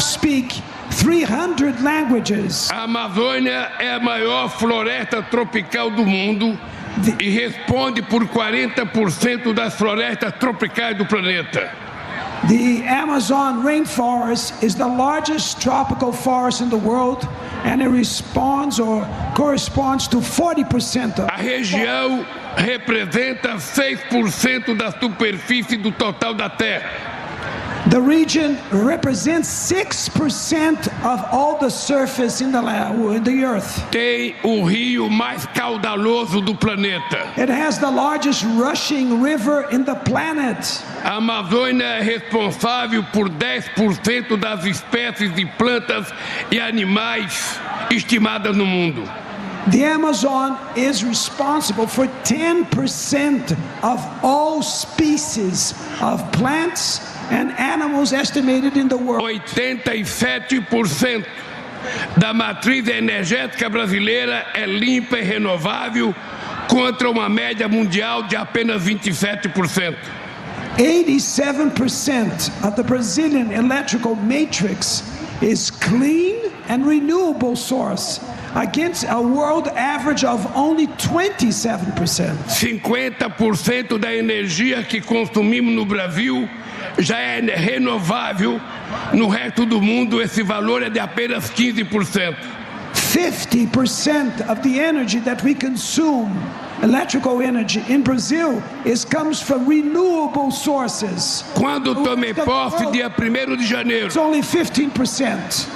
speak 300 languages. A Amazônia é a maior floresta tropical do mundo The... e responde por 40% das florestas tropicais do planeta. The Amazon rainforest is the largest tropical forest in the world and it responds or corresponds to 40% of A região representa 6% da superfície do total da Terra. The region represents 6% of all the surface in the, in the earth. Tem o rio mais caudaloso do planeta. It has the largest rushing river in the planet. A Amazônia é responsável por 10% das espécies de plantas e animais estimadas no mundo. The Amazon is responsible for 10% of all species of plants and animals estimated in the world. 87% da matriz energética brasileira é limpa e renovável, contra uma média mundial de apenas 27%. 87% of the Brazilian electrical matrix is clean and renewable source against a world average of only 27%. 50% da energia que consumimos no Brasil já é renovável. No resto do mundo, esse valor é de apenas 15%. 50% of the energy that we consume electrical energy in Brazil is comes from renewable sources. Quando tomei posse dia 1 de janeiro. It's only 15%.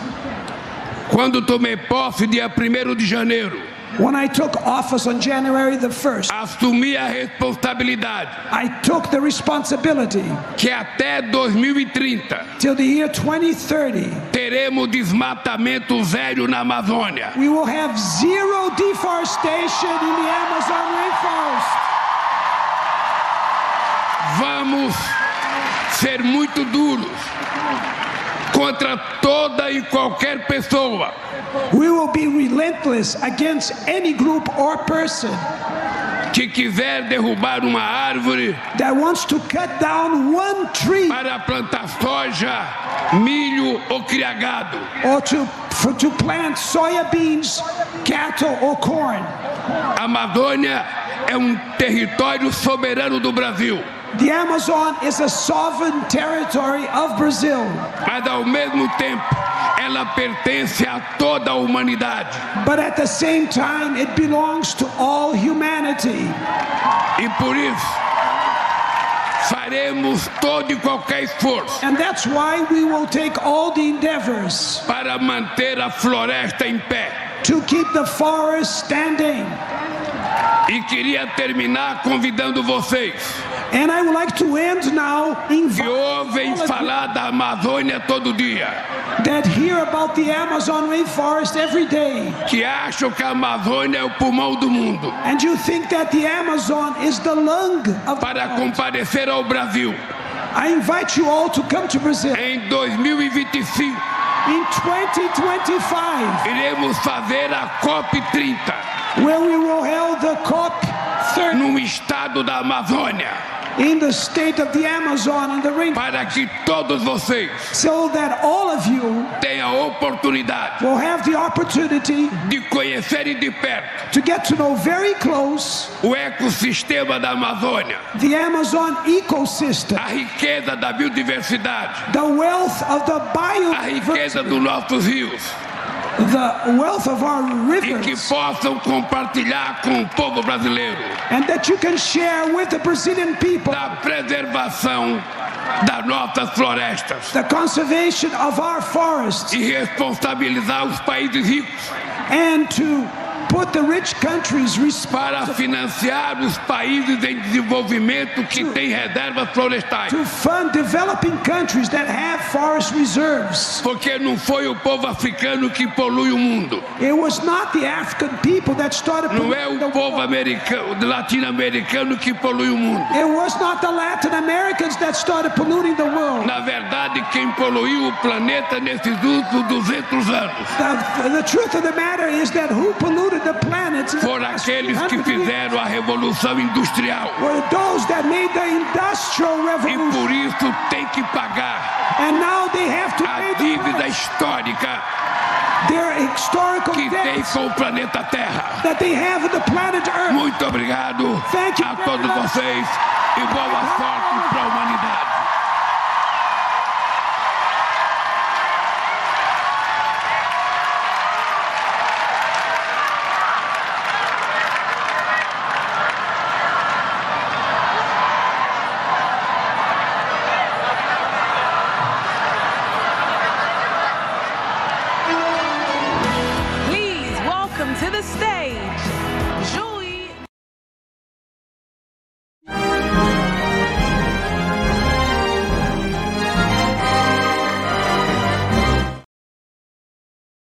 Quando tomei posse dia 1 de janeiro. When I took office on January the 1st, assumi a responsabilidade. I took the responsibility que até 2030 till the year 2030 teremos desmatamento zero na Amazônia. We will have zero deforestation in the Amazon rainforest. Vamos ser muito duros contra toda e qualquer pessoa We will be relentless against any group or person que quiser derrubar uma árvore that wants to cut down one tree para plantar soja, milho ou criagado. or to, for, to plant soya beans, cattle or corn. A Amazônia é um território soberano do Brasil. The Amazon is a sovereign territory of Brazil. Mas ao mesmo tempo, ela pertence a toda a humanidade. But at the same time, it belongs to all humanity. E por isso, faremos todo e qualquer esforço And that's why we will take all the endeavors para manter a floresta em pé. to keep the forest standing. E queria terminar convidando vocês And I would like to end now que inviting ouvem falar da Amazônia todo dia, that hear about the Amazon rainforest every day. que acham que a Amazônia é o pulmão do mundo, And you think that the Amazon is the lung of para comparecer ao Brasil. I invite you all to come to Brazil. Em 2025. in 2025, Iremos fazer a COP 30 where we will hold the COP 30 no estado da Amazônia, in the state of the Amazon and the rainforest, para que todos vocês so that all of you tenham a oportunidade will have the opportunity de conhecerem de perto to get to know very close o ecossistema da Amazônia, the Amazon ecosystem, a riqueza da biodiversidade, the wealth of the a riqueza dos nossos rios, the wealth of our e que rivers, possam compartilhar com o povo brasileiro and that you can share with the Brazilian people da preservação das nossas florestas the conservation of our forests e responsabilizar os países ricos and to put the rich countries para financiar os países em desenvolvimento que têm reservas florestais. to fund developing countries that have forest reserves. Porque não foi o povo africano que polui o mundo. It was not the African people that started Não é o povo world. americano, latino-americano que polui o mundo. It was not the Latin Americans that started polluting the world. Na verdade, quem poluiu o planeta nesses últimos 200 anos The, the truth of the matter is that who polluted foram aqueles que 100 years fizeram a revolução industrial. were those that made the industrial E por isso tem que pagar And now they have to a dívida histórica que tem com o planeta Terra. that they have with the planet Earth. Muito obrigado Thank you a todos vocês e boa sorte.